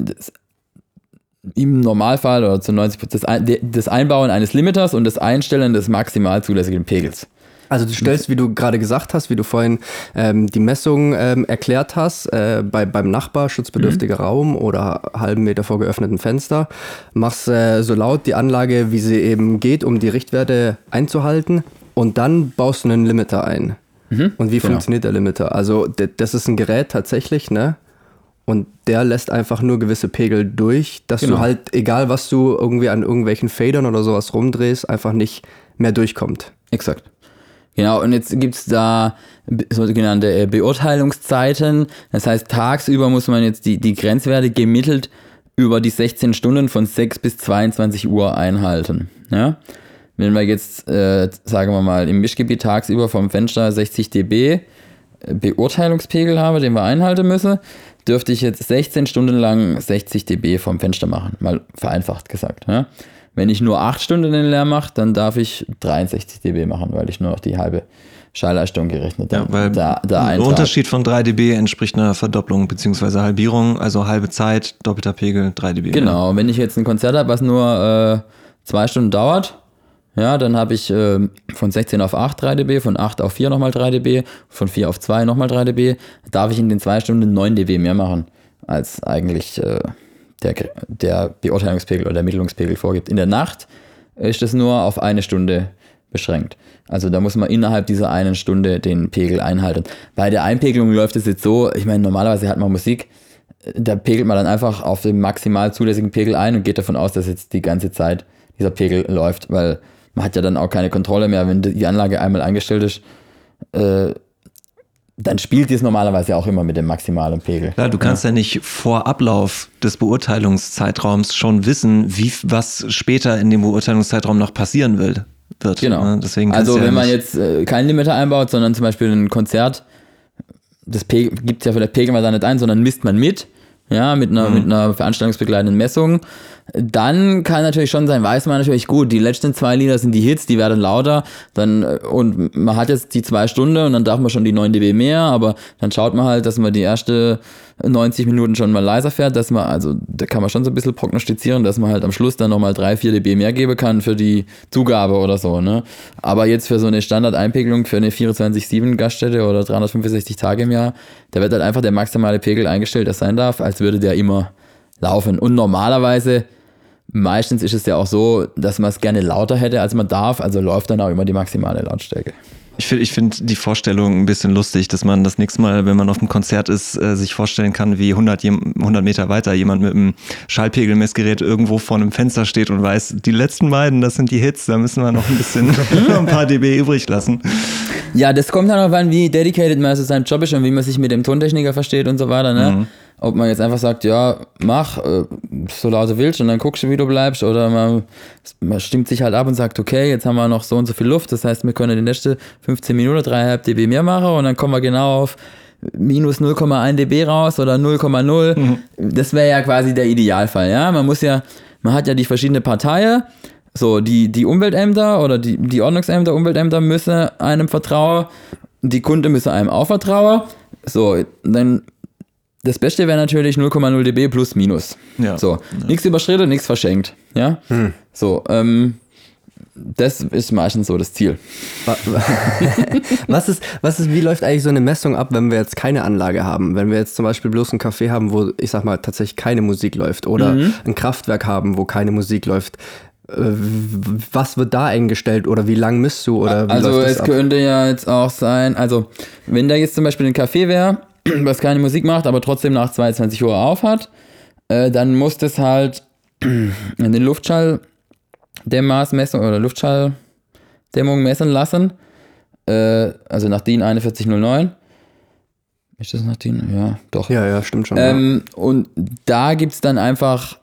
im Normalfall oder zu 90 Prozent das, das Einbauen eines Limiters und das Einstellen des maximal zulässigen Pegels. Also du stellst, wie du gerade gesagt hast, wie du vorhin ähm, die Messung ähm, erklärt hast, äh, bei, beim Nachbar, schutzbedürftiger mhm. Raum oder halben Meter vor geöffnetem Fenster, machst äh, so laut die Anlage, wie sie eben geht, um die Richtwerte einzuhalten und dann baust du einen Limiter ein. Mhm. Und wie genau. funktioniert der Limiter? Also das ist ein Gerät tatsächlich, ne? Und der lässt einfach nur gewisse Pegel durch, dass genau. du halt, egal was du irgendwie an irgendwelchen Federn oder sowas rumdrehst, einfach nicht mehr durchkommt. Exakt. Genau, und jetzt gibt es da sogenannte äh, Beurteilungszeiten. Das heißt, tagsüber muss man jetzt die, die Grenzwerte gemittelt über die 16 Stunden von 6 bis 22 Uhr einhalten. Ja? Wenn wir jetzt, äh, sagen wir mal, im Mischgebiet tagsüber vom Fenster 60 dB äh, Beurteilungspegel habe, den wir einhalten müssen, dürfte ich jetzt 16 Stunden lang 60 dB vom Fenster machen, mal vereinfacht gesagt. Ja? Wenn ich nur 8 Stunden den Lärm mache, dann darf ich 63 dB machen, weil ich nur noch die halbe Schallleistung gerechnet habe. Ja, weil da, da ein Unterschied von 3 dB entspricht einer Verdopplung bzw. Halbierung, also halbe Zeit, doppelter Pegel, 3 dB. Genau, wenn ich jetzt ein Konzert habe, was nur äh, zwei Stunden dauert, ja, dann habe ich äh, von 16 auf 8 3 dB, von 8 auf 4 nochmal 3 dB, von 4 auf 2 nochmal 3 dB. Darf ich in den zwei Stunden 9 dB mehr machen, als eigentlich äh, der, der Beurteilungspegel oder der Ermittlungspegel vorgibt. In der Nacht ist es nur auf eine Stunde beschränkt. Also da muss man innerhalb dieser einen Stunde den Pegel einhalten. Bei der Einpegelung läuft es jetzt so, ich meine, normalerweise hat man Musik, da pegelt man dann einfach auf den maximal zulässigen Pegel ein und geht davon aus, dass jetzt die ganze Zeit dieser Pegel läuft, weil man hat ja dann auch keine Kontrolle mehr, wenn die Anlage einmal eingestellt ist. Äh, dann spielt es normalerweise auch immer mit dem maximalen Pegel. Ja, du kannst ja. ja nicht vor Ablauf des Beurteilungszeitraums schon wissen, wie was später in dem Beurteilungszeitraum noch passieren will, wird. Genau. Ne? Deswegen also wenn ja man jetzt äh, kein Limiter einbaut, sondern zum Beispiel ein Konzert, das gibt es ja für der Pegel mal da nicht ein, sondern misst man mit, ja, mit einer, mhm. mit einer veranstaltungsbegleitenden Messung dann kann natürlich schon sein, weiß man natürlich gut, die letzten zwei Lieder sind die Hits, die werden lauter, dann, äh, und man hat jetzt die zwei Stunden und dann darf man schon die 9 dB mehr, aber dann schaut man halt, dass man die erste 90 Minuten schon mal leiser fährt, dass man, also da kann man schon so ein bisschen prognostizieren, dass man halt am Schluss dann nochmal 3, 4 dB mehr geben kann für die Zugabe oder so, ne. Aber jetzt für so eine Standardeinpegelung für eine 24-7 Gaststätte oder 365 Tage im Jahr, da wird halt einfach der maximale Pegel eingestellt, der sein darf, als würde der immer laufen. Und normalerweise Meistens ist es ja auch so, dass man es gerne lauter hätte, als man darf, also läuft dann auch immer die maximale Lautstärke. Ich finde ich find die Vorstellung ein bisschen lustig, dass man das nächste Mal, wenn man auf einem Konzert ist, äh, sich vorstellen kann, wie 100, 100 Meter weiter jemand mit einem Schallpegelmessgerät irgendwo vor einem Fenster steht und weiß, die letzten beiden, das sind die Hits, da müssen wir noch ein bisschen, <laughs> <laughs> ein paar dB übrig lassen. Ja, das kommt dann auch an, wie dedicated man zu seinem Job ist und wie man sich mit dem Tontechniker versteht und so weiter. Ne? Mhm ob man jetzt einfach sagt, ja, mach, äh, so laut du willst und dann guckst du, wie du bleibst, oder man, man stimmt sich halt ab und sagt, okay, jetzt haben wir noch so und so viel Luft, das heißt, wir können die nächste 15 Minuten 3,5 dB mehr machen und dann kommen wir genau auf minus 0,1 dB raus oder 0,0. Das wäre ja quasi der Idealfall, ja. Man muss ja, man hat ja die verschiedenen Parteien. So, die, die Umweltämter oder die, die Ordnungsämter, Umweltämter müssen einem vertrauen, die Kunde müssen einem auch vertrauen. So, dann das Beste wäre natürlich 0,0 dB plus minus. Ja. So, nichts überschritten, nichts verschenkt. Ja. So, ähm, das ist meistens so das Ziel. Wa- wa- <laughs> was ist, was ist, wie läuft eigentlich so eine Messung ab, wenn wir jetzt keine Anlage haben? Wenn wir jetzt zum Beispiel bloß ein Café haben, wo, ich sag mal, tatsächlich keine Musik läuft oder Mhm. ein Kraftwerk haben, wo keine Musik läuft. Äh, Was wird da eingestellt oder wie lang misst du oder wie Also läuft das es ab? könnte ja jetzt auch sein, also wenn da jetzt zum Beispiel ein Café wäre, <clears throat> was keine Musik macht, aber trotzdem nach 22 Uhr auf hat, äh, dann muss das halt <clears throat> in den Luftschalldämmmaßmessung oder Luftschalldämmung messen lassen. Äh, also nach DIN 4109. Ist das nach DIN? Ja, doch. Ja, ja, stimmt schon. ja. Ähm, und da gibt es dann einfach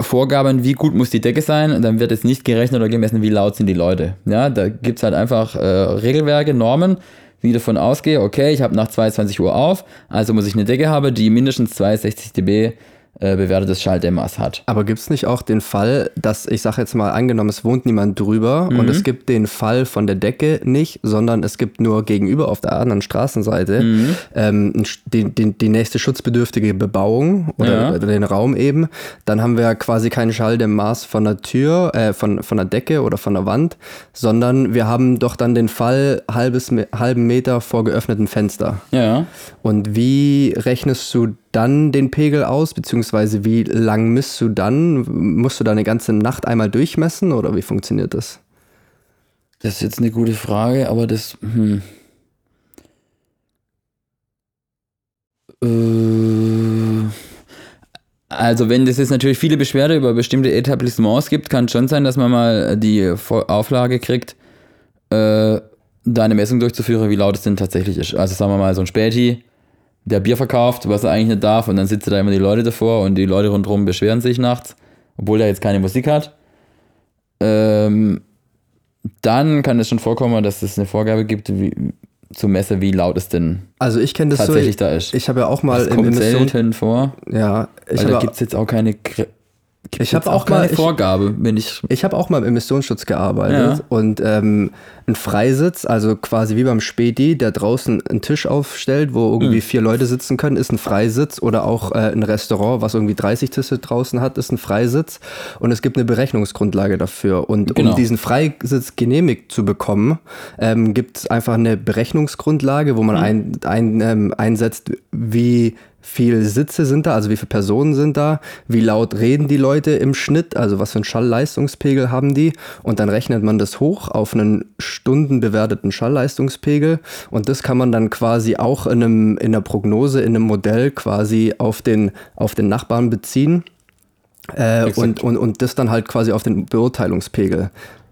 Vorgaben, wie gut muss die Decke sein. Und dann wird es nicht gerechnet oder gemessen, wie laut sind die Leute. Ja, da gibt es halt einfach äh, Regelwerke, Normen, wie davon ausgehe, okay, ich habe nach 22 Uhr auf, also muss ich eine Decke haben, die mindestens 62 dB äh, bewertetes Schalldämmmaß hat. Aber gibt es nicht auch den Fall, dass, ich sage jetzt mal, angenommen, es wohnt niemand drüber Mhm. und es gibt den Fall von der Decke nicht, sondern es gibt nur gegenüber auf der anderen Straßenseite Mhm. ähm, die, die, die nächste schutzbedürftige Bebauung oder, Ja. den Raum eben. Dann haben wir quasi keinen Schalldämmmaß von der Tür, äh, von, von der Decke oder von der Wand, sondern wir haben doch dann den Fall halbes, halben Meter vor geöffnetem Fenster. Ja. Und wie rechnest du dann den Pegel aus, beziehungsweise wie lang misst du dann? Musst du da eine ganze Nacht einmal durchmessen oder wie funktioniert das? Das ist jetzt eine gute Frage, aber das. Hm. Äh, also, wenn es jetzt natürlich viele Beschwerde über bestimmte Etablissements gibt, kann es schon sein, dass man mal die Auflage kriegt, äh, da eine Messung durchzuführen, wie laut es denn tatsächlich ist. Also, sagen wir mal, so ein Späti, der Bier verkauft, was er eigentlich nicht darf, und dann sitzen da immer die Leute davor und die Leute rundherum beschweren sich nachts, obwohl er jetzt keine Musik hat. Ähm, dann kann es schon vorkommen, dass es eine Vorgabe gibt, wie, zu messen, wie laut es denn Also ich kenne das tatsächlich so. da ist. Ich habe ja auch mal das im kommt Emission, selten vor, ja, ich weil da gibt es jetzt auch keine, Ich hab jetzt auch keine mal- ich- Vorgabe, wenn ich. ich habe auch mal im Emissionsschutz gearbeitet Ja. und ähm, ein Freisitz, also quasi wie beim Späti, der draußen einen Tisch aufstellt, wo irgendwie vier Leute sitzen können, ist ein Freisitz oder auch äh, ein Restaurant, was irgendwie 30 Tische draußen hat, ist ein Freisitz und es gibt eine Berechnungsgrundlage dafür und Genau. um diesen Freisitz genehmigt zu bekommen, ähm, gibt es einfach eine Berechnungsgrundlage, wo man ein, ein, ähm, einsetzt, wie viel Sitze sind da, also wie viele Personen sind da, wie laut reden die Leute im Schnitt, also was für einen Schallleistungspegel haben die. Und dann rechnet man das hoch auf einen stundenbewerteten Schallleistungspegel. Und das kann man dann quasi auch in, einem, in einer Prognose, in einem Modell quasi auf den, auf den Nachbarn beziehen. Äh, und, und, und das dann halt quasi auf den Beurteilungspegel.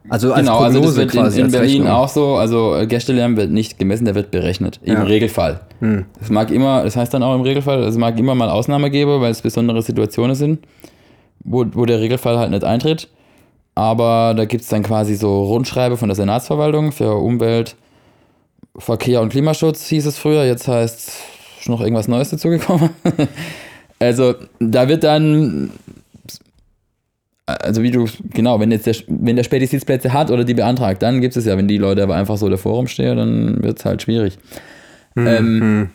Also als Genau, also das Prognose wird in, quasi. in als Berlin Rechnung. auch so, also äh, Gästelärm wird nicht gemessen, der wird berechnet, im Ja. Hm. Regelfall. Es mag immer, das heißt dann auch im Regelfall, es mag immer mal Ausnahme geben, weil es besondere Situationen sind, wo, wo der Regelfall halt nicht eintritt. Aber da gibt es dann quasi so Rundschreibe von der Senatsverwaltung für Umwelt, Verkehr und Klimaschutz hieß es früher, jetzt heißt ist noch irgendwas Neues dazugekommen. <laughs> also da wird dann, also wie du, genau, wenn jetzt der, wenn der Späti Sitzplätze hat oder die beantragt, dann gibt es ja, wenn die Leute aber einfach so davor rumstehen, dann wird es halt schwierig. Ähm,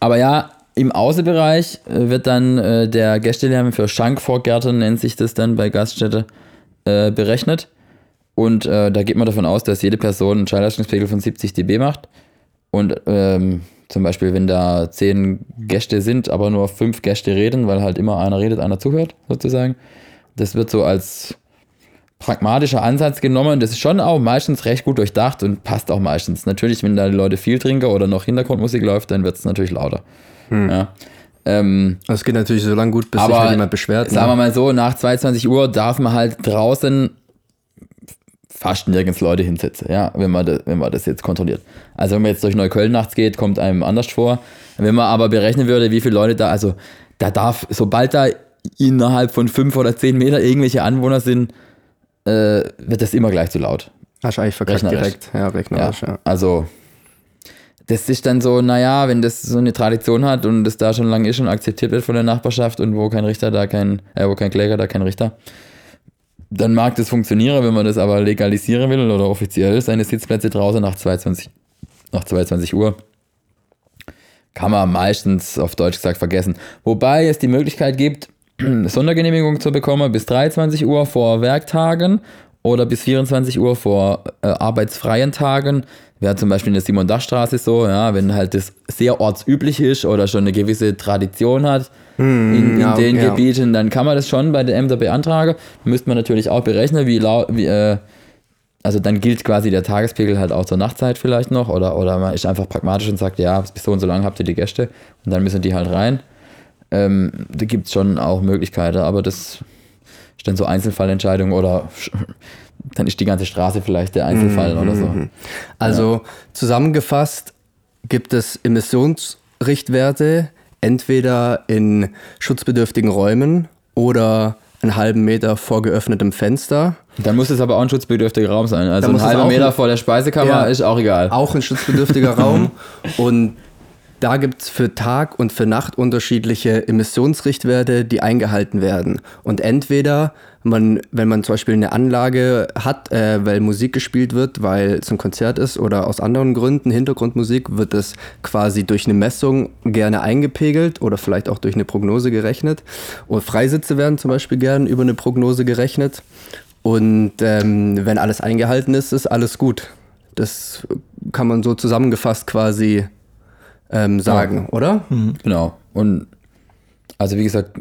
aber ja, im Außenbereich äh, wird dann äh, der Gästelärm für Schankvorgärten, nennt sich das dann bei Gaststätte, äh, berechnet. Und äh, da geht man davon aus, dass jede Person einen Schallleistungspegel von 70 dB macht. Und ähm, zum Beispiel, wenn da zehn Gäste sind, aber nur fünf Gäste reden, weil halt immer einer redet, einer zuhört, sozusagen. Das wird so als pragmatischer Ansatz genommen. Das ist schon auch meistens recht gut durchdacht und passt auch meistens. Natürlich, wenn da die Leute viel trinken oder noch Hintergrundmusik läuft, dann wird es natürlich lauter. Ja. Ähm, Das Also geht natürlich so lange gut, bis sich aber halt jemand beschwert. sagen wir Ne? mal so, nach 22 Uhr darf man halt draußen fast nirgends Leute hinsetzen, ja, wenn man, das, wenn man das jetzt kontrolliert. Also wenn man jetzt durch Neukölln nachts geht, kommt einem anders vor. Wenn man aber berechnen würde, wie viele Leute da, also da darf, sobald da innerhalb von fünf oder zehn Meter irgendwelche Anwohner sind, äh, wird das immer gleich zu laut. Hast du eigentlich verkackt direkt. Ja, rechnerisch, ja. Also das ist dann so, naja, wenn das so eine Tradition hat und das da schon lange ist und akzeptiert wird von der Nachbarschaft und wo kein Richter da kein, äh, wo kein Kläger da kein Richter, dann mag das funktionieren, wenn man das aber legalisieren will oder offiziell seine Sitzplätze draußen nach 22, nach 22 Uhr, kann man meistens auf Deutsch gesagt vergessen. Wobei es die Möglichkeit gibt, <clears throat> Sondergenehmigung zu bekommen bis 23 Uhr vor Werktagen oder bis 24 Uhr vor äh, arbeitsfreien Tagen. Wäre zum Beispiel in der Simon-Dach-Straße so, ja, wenn halt das sehr ortsüblich ist oder schon eine gewisse Tradition hat in, in ja, den ja. Gebieten, dann kann man das schon bei der Ämter beantragen. Müsste man natürlich auch berechnen, wie, lau wie äh, also dann gilt quasi der Tagespegel halt auch zur Nachtzeit vielleicht noch oder, oder man ist einfach pragmatisch und sagt, ja, bis so und so lang habt ihr die Gäste und dann müssen die halt rein. Ähm, da gibt es schon auch Möglichkeiten, aber das ist dann so Einzelfallentscheidung oder dann ist die ganze Straße vielleicht der Einzelfall oder so. Also zusammengefasst gibt es Emissionsrichtwerte entweder in schutzbedürftigen Räumen oder einen halben Meter vor geöffnetem Fenster. Dann muss es aber auch ein schutzbedürftiger Raum sein. Also ein halber Meter vor der Speisekammer Ja. ist auch egal. Auch ein schutzbedürftiger <laughs> Raum. Und da gibt es für Tag und für Nacht unterschiedliche Emissionsrichtwerte, die eingehalten werden. Und entweder man, wenn man zum Beispiel eine Anlage hat, äh, weil Musik gespielt wird, weil es ein Konzert ist oder aus anderen Gründen, Hintergrundmusik, wird es quasi durch eine Messung gerne eingepegelt oder vielleicht auch durch eine Prognose gerechnet. Oder Freisitze werden zum Beispiel gern über eine Prognose gerechnet. Und ähm, wenn alles eingehalten ist, ist alles gut. Das kann man so zusammengefasst quasi ähm, sagen, oder? Genau. Und also wie gesagt,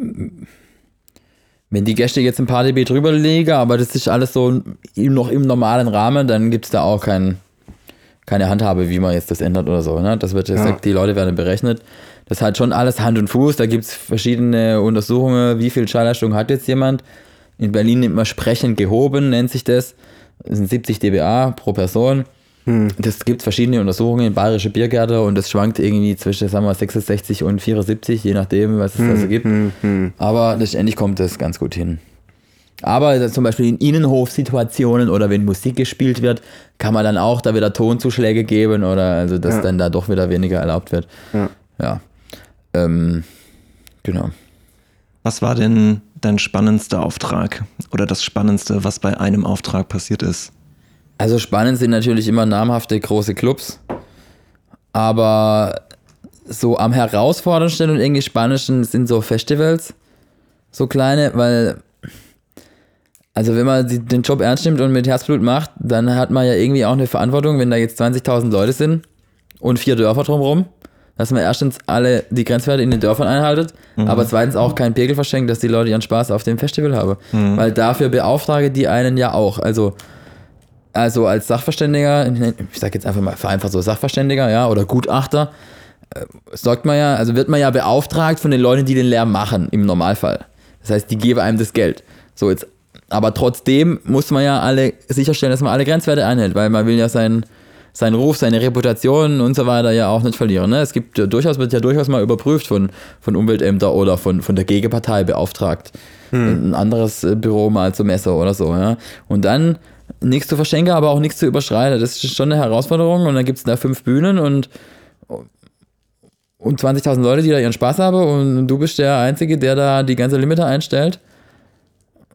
wenn die Gäste jetzt ein paar dB drüber legen, aber das ist alles so im- noch im normalen Rahmen, dann gibt es da auch kein, keine Handhabe, wie man jetzt das ändert oder so. Ne? Das wird gesagt, die Leute werden berechnet. Das hat schon alles Hand und Fuß. Da gibt es verschiedene Untersuchungen, wie viel Schallleistung hat jetzt jemand. In Berlin nimmt man sprechend gehoben, nennt sich das. Das sind 70 dBA pro Person. Das gibt verschiedene Untersuchungen in bayerische Biergärten und das schwankt irgendwie zwischen, sagen wir, 66 und 74, je nachdem, was es da so gibt. Aber letztendlich kommt das ganz gut hin. Aber zum Beispiel in Innenhofsituationen oder wenn Musik gespielt wird, kann man dann auch da wieder Tonzuschläge geben oder also dass Ja. dann da doch wieder weniger erlaubt wird. Ja. Ja. Ähm, genau. Was war denn dein spannendster Auftrag oder das Spannendste, was bei einem Auftrag passiert ist? Also spannend sind natürlich immer namhafte große Clubs, aber so am herausforderndsten und irgendwie spannendsten sind so Festivals, so kleine, weil also wenn man den Job ernst nimmt und mit Herzblut macht, dann hat man ja irgendwie auch eine Verantwortung, wenn da jetzt 20.000 Leute sind und vier Dörfer drumherum, dass man erstens alle die Grenzwerte in den Dörfern einhaltet, aber zweitens auch keinen Pegel verschenkt, dass die Leute ihren Spaß auf dem Festival haben. Weil dafür beauftrage die einen ja auch. Also also als Sachverständiger, ich sag jetzt einfach mal vereinfacht so Sachverständiger, ja, oder Gutachter, äh, sorgt man ja, also wird man ja beauftragt von den Leuten, die den Lärm machen, im Normalfall. Das heißt, die geben einem das Geld. So jetzt, aber trotzdem muss man ja alle sicherstellen, dass man alle Grenzwerte einhält, weil man will ja seinen, seinen Ruf, seine Reputation und so weiter ja auch nicht verlieren. Ne? Es gibt ja durchaus, wird ja durchaus mal überprüft von, von Umweltämter oder von, von der Gegenpartei beauftragt. Ein anderes äh, Büro mal zur Messe oder so, ja. Und dann nichts zu verschenken, aber auch nichts zu überschreiten. Das ist schon eine Herausforderung. Und dann gibt es da fünf Bühnen und, und 20.000 Leute, die da ihren Spaß haben. Und du bist der Einzige, der da die ganze Limiter einstellt.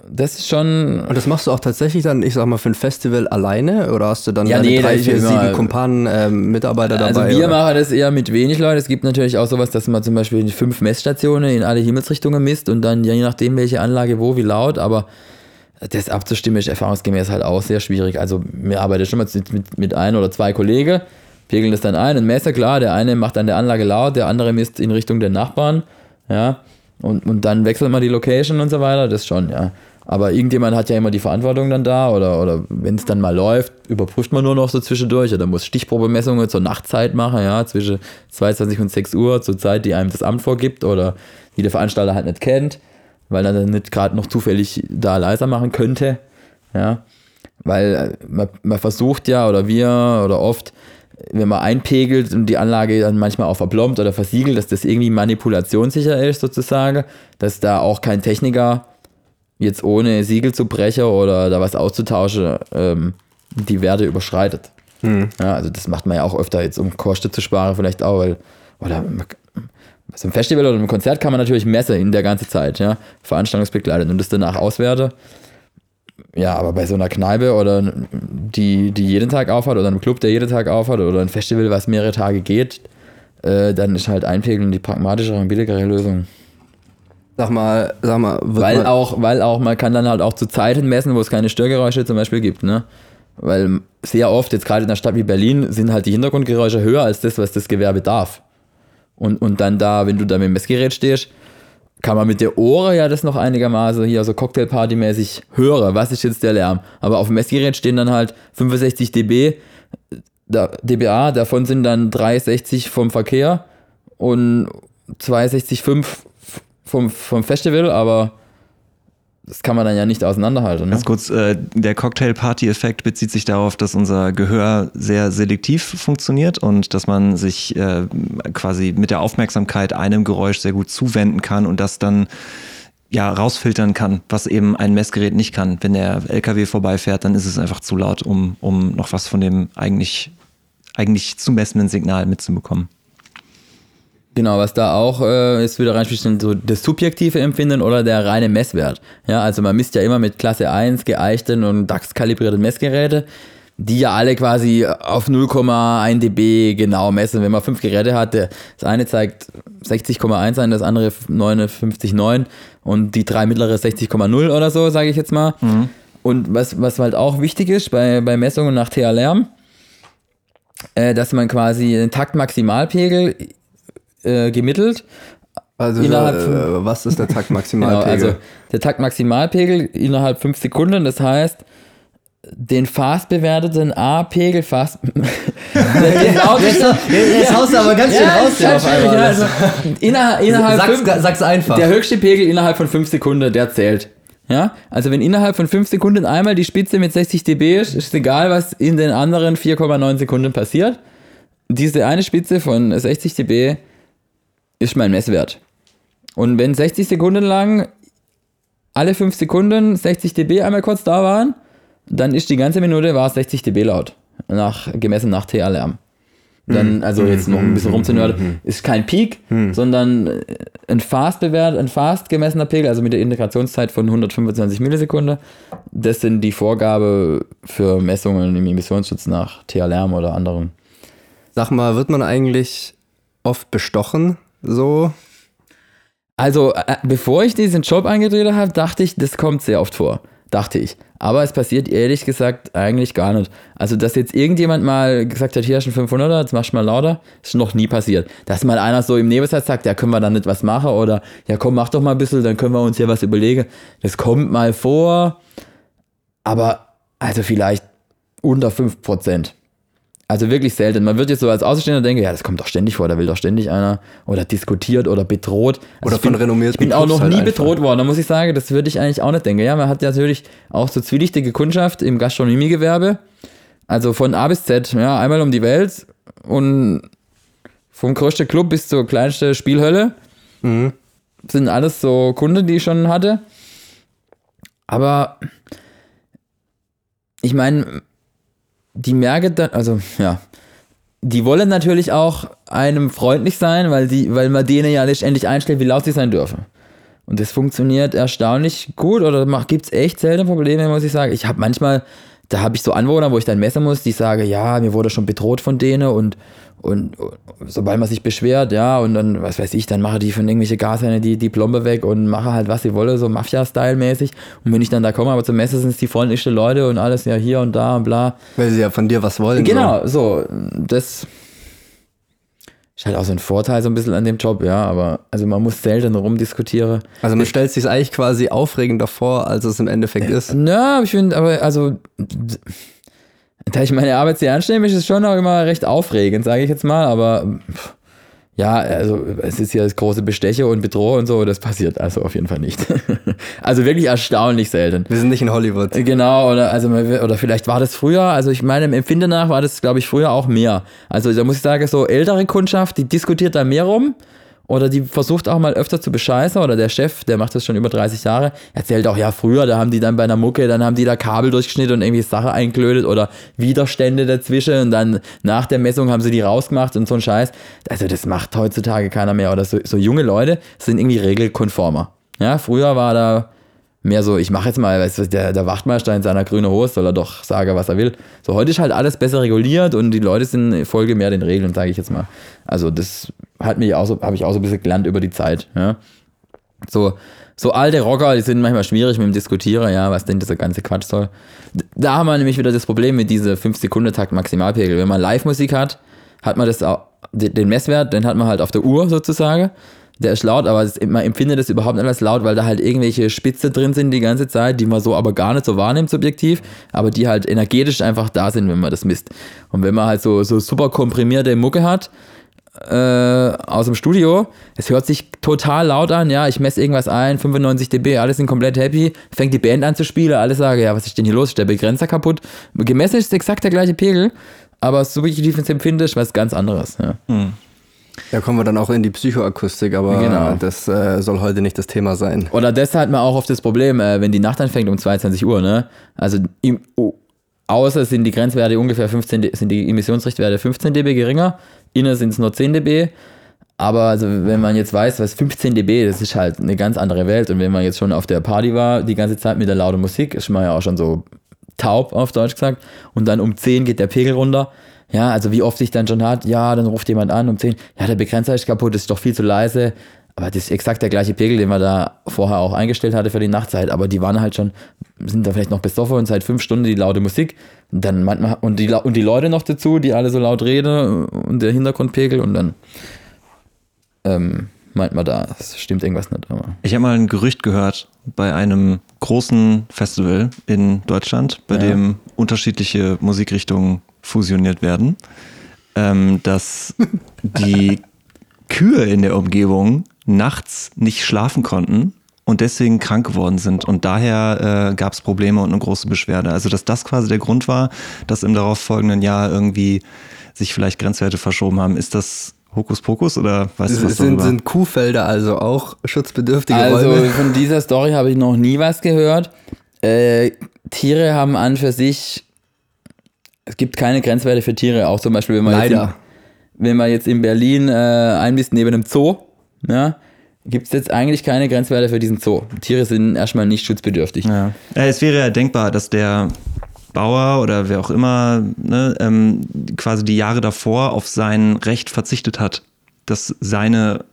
Das ist schon. Und das machst du auch tatsächlich dann, ich sag mal, für ein Festival alleine? Oder hast du dann Ja, nee, drei, vier, sieben Kumpanen, ähm, Mitarbeiter Also dabei? wir oder? machen das eher mit wenig Leuten. Es gibt natürlich auch sowas, dass man zum Beispiel fünf Messstationen in alle Himmelsrichtungen misst und dann je nachdem, welche Anlage wo, wie laut, aber das abzustimmen ist erfahrungsgemäß halt auch sehr schwierig. Also wir arbeiten schon mal mit, mit, ein oder zwei Kollegen, pegeln das dann ein und messen, klar, der eine macht an der Anlage laut, der andere misst in Richtung der Nachbarn, ja, und, und dann wechselt man die Location und so weiter, das schon, ja. Aber irgendjemand hat ja immer die Verantwortung dann da oder, oder wenn es dann mal läuft, überprüft man nur noch so zwischendurch oder muss Stichprobemessungen zur Nachtzeit machen, ja, zwischen 22 und 6 Uhr, zur Zeit, die einem das Amt vorgibt oder die der Veranstalter halt nicht kennt, weil er dann nicht gerade noch zufällig da leiser machen könnte, ja. Weil äh, man, man versucht ja oder wir oder oft, wenn man einpegelt und die Anlage dann manchmal auch verplombt oder versiegelt, dass das irgendwie manipulationssicher ist sozusagen, dass da auch kein Techniker jetzt ohne Siegel zu brechen oder da was auszutauschen, ähm, die Werte überschreitet. Ja, also das macht man ja auch öfter jetzt, um Kosten zu sparen, vielleicht auch, weil, oder bei so einem Festival oder einem Konzert kann man natürlich messen in der ganzen Zeit, ja, Veranstaltungsbegleitet und das danach auswerte. Ja, aber bei so einer Kneipe oder die, die jeden Tag aufhat oder einem Club, der jeden Tag aufhat oder ein Festival, was mehrere Tage geht, äh, dann ist halt Einpegeln die pragmatischere und billigere Lösung. Sag mal, sag mal, Weil man, auch, weil auch, man kann dann halt auch zu Zeiten messen, wo es keine Störgeräusche zum Beispiel gibt, ne? Weil sehr oft, jetzt gerade in einer Stadt wie Berlin, sind halt die Hintergrundgeräusche höher als das, was das Gewerbe darf. Und, und dann da, wenn du da mit dem Messgerät stehst, kann man mit der Ohren ja das noch einigermaßen hier so Cocktailparty-mäßig hören. Was ist jetzt der Lärm? Aber auf dem Messgerät stehen dann halt 65 dB, da, dBA, davon sind dann 360 vom Verkehr und 265 vom, vom Festival, aber das kann man dann ja nicht auseinanderhalten. Ne? Ganz kurz, äh, der Cocktail-Party-Effekt bezieht sich darauf, dass unser Gehör sehr selektiv funktioniert und dass man sich äh, quasi mit der Aufmerksamkeit einem Geräusch sehr gut zuwenden kann und das dann ja rausfiltern kann, was eben ein Messgerät nicht kann. Wenn der LKW vorbeifährt, dann ist es einfach zu laut, um, um noch was von dem eigentlich, eigentlich zu messenden Signal mitzubekommen. Genau, was da auch äh, ist wieder reinspielt, sind so das subjektive Empfinden oder der reine Messwert. Ja, also man misst ja immer mit Klasse 1 geeichten und DAX-kalibrierten Messgeräte, die ja alle quasi auf 0,1 dB genau messen. Wenn man fünf Geräte hat, das eine zeigt 60,1 an, das andere 59,9 und die drei mittlere 60,0 oder so, sage ich jetzt mal. Mhm. Und was, was halt auch wichtig ist bei, bei Messungen nach TH-Lärm, äh, dass man quasi den Taktmaximalpegel äh, gemittelt. also innerhalb äh, was ist der <laughs> Genau, Taktmaximalpegel? also der Taktmaximalpegel innerhalb 5 Sekunden, das heißt, den fast bewerteten A-Pegel fast. <laughs> <laughs> genau jetzt, jetzt haust du aber ganz schön ja, raus auf einmal. ja, also innerhalb, innerhalb sag's, fünf, sag's einfach. der höchste Pegel innerhalb von 5 Sekunden, der zählt. Ja, also wenn innerhalb von 5 Sekunden einmal die Spitze mit 60 dB ist, ist egal, was in den anderen 4,9 Sekunden passiert. Diese eine Spitze von 60 dB ist mein Messwert. Und wenn 60 Sekunden lang alle 5 Sekunden 60 dB einmal kurz da waren, dann ist die ganze Minute war es 60 dB laut. Nach, gemessen nach TA-Lärm. Dann, also jetzt noch ein bisschen rumzunörden, ist kein Peak, sondern äh, ein fast bewährt, ein fast gemessener Pegel, also mit der Integrationszeit von 125 Millisekunden. Das sind die Vorgabe für Messungen im Emissionsschutz nach TA-Lärm oder anderen. Sag mal, wird man eigentlich oft bestochen? So? Also, äh, bevor ich diesen Job angetreten habe, dachte ich, das kommt sehr oft vor. Dachte ich. Aber es passiert ehrlich gesagt eigentlich gar nicht. Also, dass jetzt irgendjemand mal gesagt hat, hier du einen 500er, jetzt machst du mal lauter, ist noch nie passiert. Dass mal einer so im Nebensatz sagt, ja, können wir dann nicht was machen oder ja, komm, mach doch mal ein bisschen, dann können wir uns hier was überlegen. Das kommt mal vor, aber also vielleicht unter 5%. Also wirklich selten. Man wird jetzt so als Außenstehender denken, ja, das kommt doch ständig vor, da will doch ständig einer oder diskutiert oder bedroht. Also Oder von renommierten Ich bin auch noch halt nie einfach. bedroht worden, da muss ich sagen, das würde ich eigentlich auch nicht denken. Ja, man hat ja natürlich auch so zwielichtige Kundschaft im Gastronomiegewerbe. Also von A bis Z, ja, einmal um die Welt und vom größten Club bis zur kleinsten Spielhölle Mhm. sind alles so Kunden, die ich schon hatte. Aber ich meine, die merken dann, also ja, die wollen natürlich auch einem freundlich sein, weil, die, weil man denen ja letztendlich einstellt, wie laut sie sein dürfen. Und das funktioniert erstaunlich gut oder gibt es echt selten Probleme, muss ich sagen. Ich habe manchmal, da habe ich so Anwohner, wo ich dann messen muss, die sagen, ja, mir wurde schon bedroht von denen und, und, und sobald man sich beschwert, ja, und dann, was weiß ich, dann mache die von irgendwelche Gashähne die, die Plombe weg und mache halt, was sie wolle, so Mafia-Style-mäßig. Und wenn ich dann da komme, aber zum Messen sind es die freundlichsten Leute und alles ja hier und da und bla. Weil sie ja von dir was wollen. Genau, so, das ist halt auch so ein Vorteil so ein bisschen an dem Job, ja, aber also man muss selten rumdiskutieren. So. Also man stellt sich eigentlich quasi aufregender vor, als es im Endeffekt ist. Ja, ich finde, aber also, da ich meine Arbeit sehr nehme, ist es schon auch immer recht aufregend, sage ich jetzt mal, aber pff, ja, also es ist ja das große Besteche und Bedrohung und so, das passiert also auf jeden Fall nicht. <laughs> also wirklich erstaunlich selten. Wir sind nicht in Hollywood. Genau, oder, also, oder vielleicht war das früher, also ich meine, im Empfinden nach war das, glaube ich, früher auch mehr. Also da muss ich sagen, so ältere Kundschaft, die diskutiert da mehr rum oder die versucht auch mal öfter zu bescheißen oder der Chef, der macht das schon über 30 Jahre, erzählt auch, ja, früher, da haben die dann bei einer Mucke, dann haben die da Kabel durchgeschnitten und irgendwie Sache eingelötet oder Widerstände dazwischen und dann nach der Messung haben sie die rausgemacht und so ein Scheiß. Also das macht heutzutage keiner mehr oder so, so junge Leute sind irgendwie regelkonformer. Ja, früher war da mehr so, ich mache jetzt mal, weißt du, der, der Wachtmeister in seiner grünen Hose soll er doch sagen, was er will. So, heute ist halt alles besser reguliert und die Leute sind Folge mehr den Regeln, sage ich jetzt mal. Also das hat mich auch so, habe ich auch so ein bisschen gelernt über die Zeit. Ja. So, so alte Rocker, die sind manchmal schwierig mit dem Diskutieren, ja, was denn dieser ganze Quatsch soll. Da haben wir nämlich wieder das Problem mit dieser 5-Sekunden-Takt Maximalpegel. Wenn man Live-Musik hat, hat man das auch, den Messwert, den hat man halt auf der Uhr sozusagen der ist laut, aber man empfindet es überhaupt nicht als laut, weil da halt irgendwelche Spitze drin sind die ganze Zeit, die man so aber gar nicht so wahrnimmt subjektiv, aber die halt energetisch einfach da sind, wenn man das misst. Und wenn man halt so, so super komprimierte Mucke hat, äh, aus dem Studio, es hört sich total laut an, ja, ich messe irgendwas ein, 95 dB, alle sind komplett happy, fängt die Band an zu spielen, alle sagen, ja, was ist denn hier los, ist der Begrenzer kaputt? Gemessen ist exakt der gleiche Pegel, aber subjektiv ins Empfinden ist was ganz anderes, ja. Hm. Da kommen wir dann auch in die Psychoakustik, aber genau. das äh, soll heute nicht das Thema sein. Oder das hat man auch oft das Problem, äh, wenn die Nacht anfängt um 22 Uhr, ne? Also im, oh, außer sind die Grenzwerte ungefähr 15, sind die Emissionsrichtwerte 15 dB geringer, innen sind es nur 10 dB. Aber also, wenn man jetzt weiß, was 15 dB, das ist halt eine ganz andere Welt. Und wenn man jetzt schon auf der Party war, die ganze Zeit mit der lauten Musik, ist man ja auch schon so taub, auf Deutsch gesagt. Und dann um 10 geht der Pegel runter ja, also wie oft sich dann schon hat, ja, dann ruft jemand an um 10, ja, der Begrenzer ist kaputt, ist doch viel zu leise. Aber das ist exakt der gleiche Pegel, den man da vorher auch eingestellt hatte für die Nachtzeit. Aber die waren halt schon, sind da vielleicht noch besoffen und seit fünf Stunden die laute Musik. Und dann manchmal, und die, und die Leute noch dazu, die alle so laut reden und der Hintergrundpegel und dann ähm, meint man da, es stimmt irgendwas nicht. Aber. Ich habe mal ein Gerücht gehört bei einem großen Festival in Deutschland, bei ja. dem unterschiedliche Musikrichtungen fusioniert werden, ähm, dass die <laughs> Kühe in der Umgebung nachts nicht schlafen konnten und deswegen krank geworden sind. Und daher äh, gab es Probleme und eine große Beschwerde. Also, dass das quasi der Grund war, dass im darauffolgenden Jahr irgendwie sich vielleicht Grenzwerte verschoben haben, ist das Hokuspokus oder weißt du was sind, sind Kuhfelder also auch schutzbedürftige also, Räume? Also von dieser Story habe ich noch nie was gehört. Äh, Tiere haben an für sich es gibt keine Grenzwerte für Tiere, auch zum Beispiel, wenn man, Leider. Jetzt, in, wenn man jetzt in Berlin äh, einbist neben einem Zoo, ja, gibt es jetzt eigentlich keine Grenzwerte für diesen Zoo. Tiere sind erstmal nicht schutzbedürftig. Ja. Es wäre ja denkbar, dass der Bauer oder wer auch immer ne, ähm, quasi die Jahre davor auf sein Recht verzichtet hat, dass seine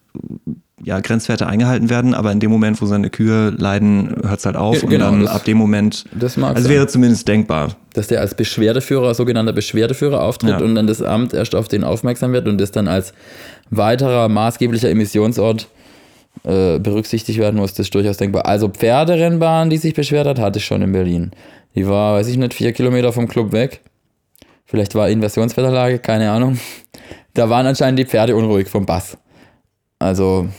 ja, Grenzwerte eingehalten werden, aber in dem Moment, wo seine Kühe leiden, hört es halt auf ja, genau, und dann das, ab dem Moment, das mag also sein. wäre zumindest denkbar. Dass der als Beschwerdeführer, sogenannter Beschwerdeführer auftritt ja. und dann das Amt erst auf den aufmerksam wird und das dann als weiterer maßgeblicher Emissionsort äh, berücksichtigt werden muss, das ist durchaus denkbar. Also Pferderennbahn, die sich beschwert hat, hatte ich schon in Berlin. Die war, weiß ich nicht, vier Kilometer vom Club weg. Vielleicht war Inversionswetterlage, keine Ahnung. Da waren anscheinend die Pferde unruhig vom Bass. Also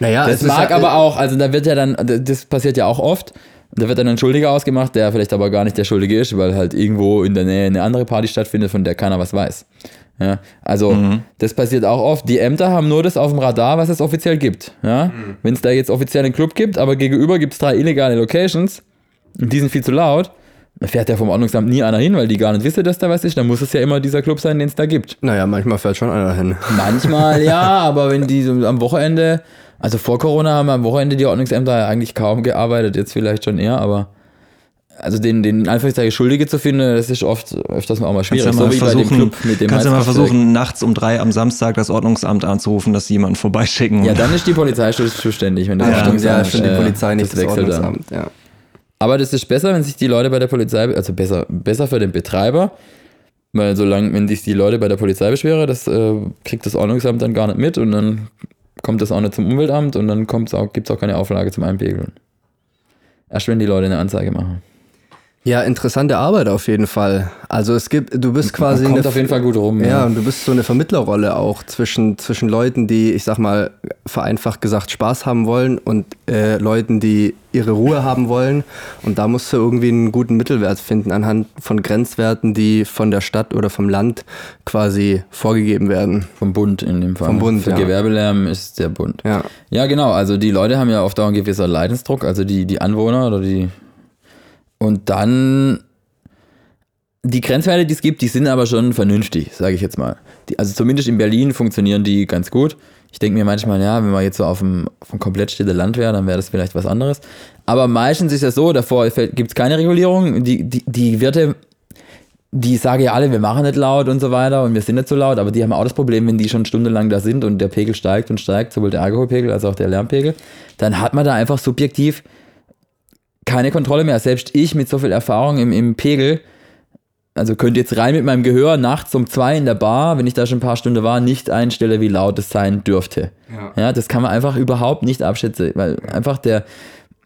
naja, das mag ja, aber auch, also da wird ja dann, das passiert ja auch oft, da wird dann ein Schuldiger ausgemacht, der vielleicht aber gar nicht der Schuldige ist, weil halt irgendwo in der Nähe eine andere Party stattfindet, von der keiner was weiß. Ja, also mhm. das passiert auch oft. Die Ämter haben nur das auf dem Radar, was es offiziell gibt. Ja? Mhm. Wenn es da jetzt offiziell einen Club gibt, aber gegenüber gibt es drei illegale Locations und die sind viel zu laut, da fährt ja vom Ordnungsamt nie einer hin, weil die gar nicht wissen, dass da was ist. Dann muss es ja immer dieser Club sein, den es da gibt. Naja, manchmal fährt schon einer hin. Manchmal ja, <laughs> aber wenn die so am Wochenende also vor Corona haben am Wochenende die Ordnungsämter eigentlich kaum gearbeitet, jetzt vielleicht schon eher, aber also den, den Anführungszeichen Schuldige zu finden, das ist oft öfters auch mal schwierig. Kannst du ja mal so versuchen, kannst du mal versuchen, nachts um drei am Samstag das Ordnungsamt anzurufen, dass sie jemanden vorbeischicken. Ja, dann ist die Polizei zuständig, wenn das ja, stimmt, ja, stimmt, die Polizei nicht das, das Ordnungsamt, ja. Aber das ist besser, wenn sich die Leute bei der Polizei, also besser, besser für den Betreiber, weil solange, wenn sich die Leute bei der Polizei beschweren, das äh, kriegt das Ordnungsamt dann gar nicht mit und dann kommt das auch nicht zum Umweltamt und dann gibt es auch keine Auflage zum Einpegeln. Erst wenn die Leute eine Anzeige machen. Ja, interessante Arbeit auf jeden Fall. Also es gibt, du bist quasi Man kommt eine, auf jeden Fall gut rum. ja, und du bist so eine Vermittlerrolle auch zwischen, zwischen Leuten, die, ich sag mal, vereinfacht gesagt Spaß haben wollen und äh, Leuten, die ihre Ruhe haben wollen. Und da musst du irgendwie einen guten Mittelwert finden anhand von Grenzwerten, die von der Stadt oder vom Land quasi vorgegeben werden. Vom Bund in dem Fall. Vom Bund, Für ja. Gewerbelärm ist der Bund. Ja. Ja, genau. Also die Leute haben ja auf Dauer einen gewisser Leidensdruck, also die, die Anwohner oder die. Und dann. Die Grenzwerte, die es gibt, die sind aber schon vernünftig, sage ich jetzt mal. Die, also zumindest in Berlin funktionieren die ganz gut. Ich denke mir manchmal, ja, wenn man jetzt so auf dem, auf dem komplett stille Land wäre, dann wäre das vielleicht was anderes. Aber meistens ist ja so, davor gibt es keine Regulierung. Die, die, die Wirte, die sagen ja alle, wir machen nicht laut und so weiter und wir sind nicht so laut, aber die haben auch das Problem, wenn die schon stundenlang da sind und der Pegel steigt und steigt, sowohl der Alkoholpegel als auch der Lärmpegel, dann hat man da einfach subjektiv keine Kontrolle mehr. Selbst ich mit so viel Erfahrung im, im Pegel, also könnte jetzt rein mit meinem Gehör nachts um zwei in der Bar, wenn ich da schon ein paar Stunden war, nicht einstellen, wie laut es sein dürfte. Ja. Ja, das kann man einfach überhaupt nicht abschätzen, weil einfach der,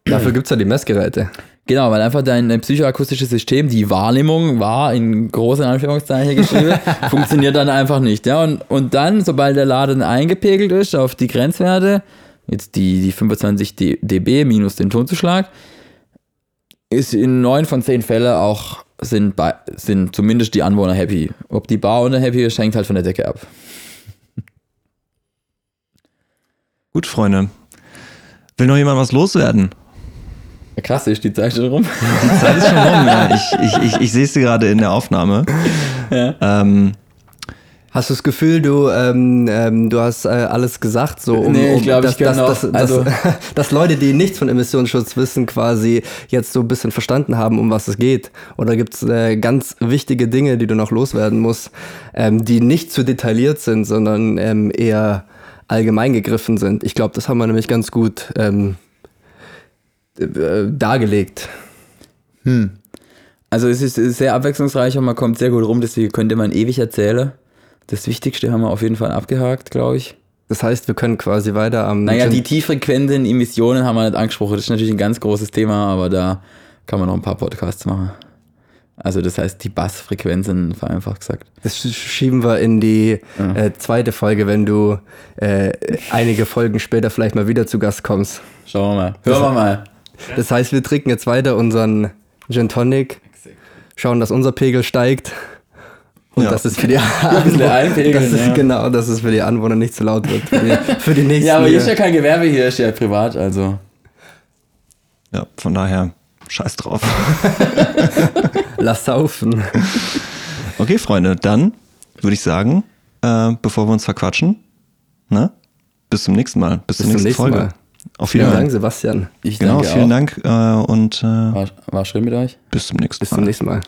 Dafür gibt es ja die Messgeräte. Genau, weil einfach dein dein psychoakustisches System, die Wahrnehmung war in großen Anführungszeichen geschrieben, <laughs> funktioniert dann einfach nicht. Ja, und, und dann, sobald der Laden eingepegelt ist auf die Grenzwerte, jetzt die, die 25 D- dB minus den Tonzuschlag, ist in neun von zehn Fällen auch sind, bei, sind zumindest die Anwohner happy. Ob die Bar oder happy ist, hängt halt von der Decke ab. Gut, Freunde. Will noch jemand was loswerden? Ja, krass, ist die Zeit schon rum. Die Zeit ist schon rum, ja. Ich, ich, ich, ich sehe es gerade in der Aufnahme. Ähm, Hast du das Gefühl, du, ähm, ähm, du hast äh, alles gesagt, so um, Nee, um dass, dass, dass, also- <laughs> dass Leute, die nichts von Emissionsschutz wissen, quasi jetzt so ein bisschen verstanden haben, um was es geht? Oder gibt es äh, ganz wichtige Dinge, die du noch loswerden musst, ähm, die nicht zu detailliert sind, sondern ähm, eher allgemein gegriffen sind? Ich glaube, das haben wir nämlich ganz gut ähm, äh, dargelegt. Also es ist sehr abwechslungsreich und man kommt sehr gut rum, deswegen könnte man ewig erzählen. Das Wichtigste haben wir auf jeden Fall abgehakt, glaube ich. Das heißt, wir können quasi weiter am. Naja, die tieffrequenten Emissionen haben wir nicht angesprochen. Das ist natürlich ein ganz großes Thema, aber da kann man noch ein paar Podcasts machen. Also das heißt die Bassfrequenzen, vereinfacht gesagt. Das sch- schieben wir in die äh, zweite Folge, wenn du äh, einige Folgen später vielleicht mal wieder zu Gast kommst. Schauen wir mal. Hören wir mal. Das heißt, wir trinken jetzt weiter unseren Gin Tonic, schauen, dass unser Pegel steigt und Ja. dass es für die bisschen einpegeln, dass es, ja. genau, dass es für die Anwohner nicht zu laut wird. Für die, für die nächsten. Ja, aber hier ist ja kein Gewerbe, hier ist ja privat, also. ja, von daher, scheiß drauf. <laughs> Lass saufen. Okay, Freunde, dann würde ich sagen, äh, bevor wir uns verquatschen, ne? Bis zum nächsten Mal. Bis, zur zum nächsten nächsten Folge. Mal. Auf Vielen Wiedersehen. Dank, Sebastian. Ich Genau, danke vielen auch. Dank äh, und äh, War, war schön mit euch. bis zum nächsten Bis Mal. zum nächsten Mal.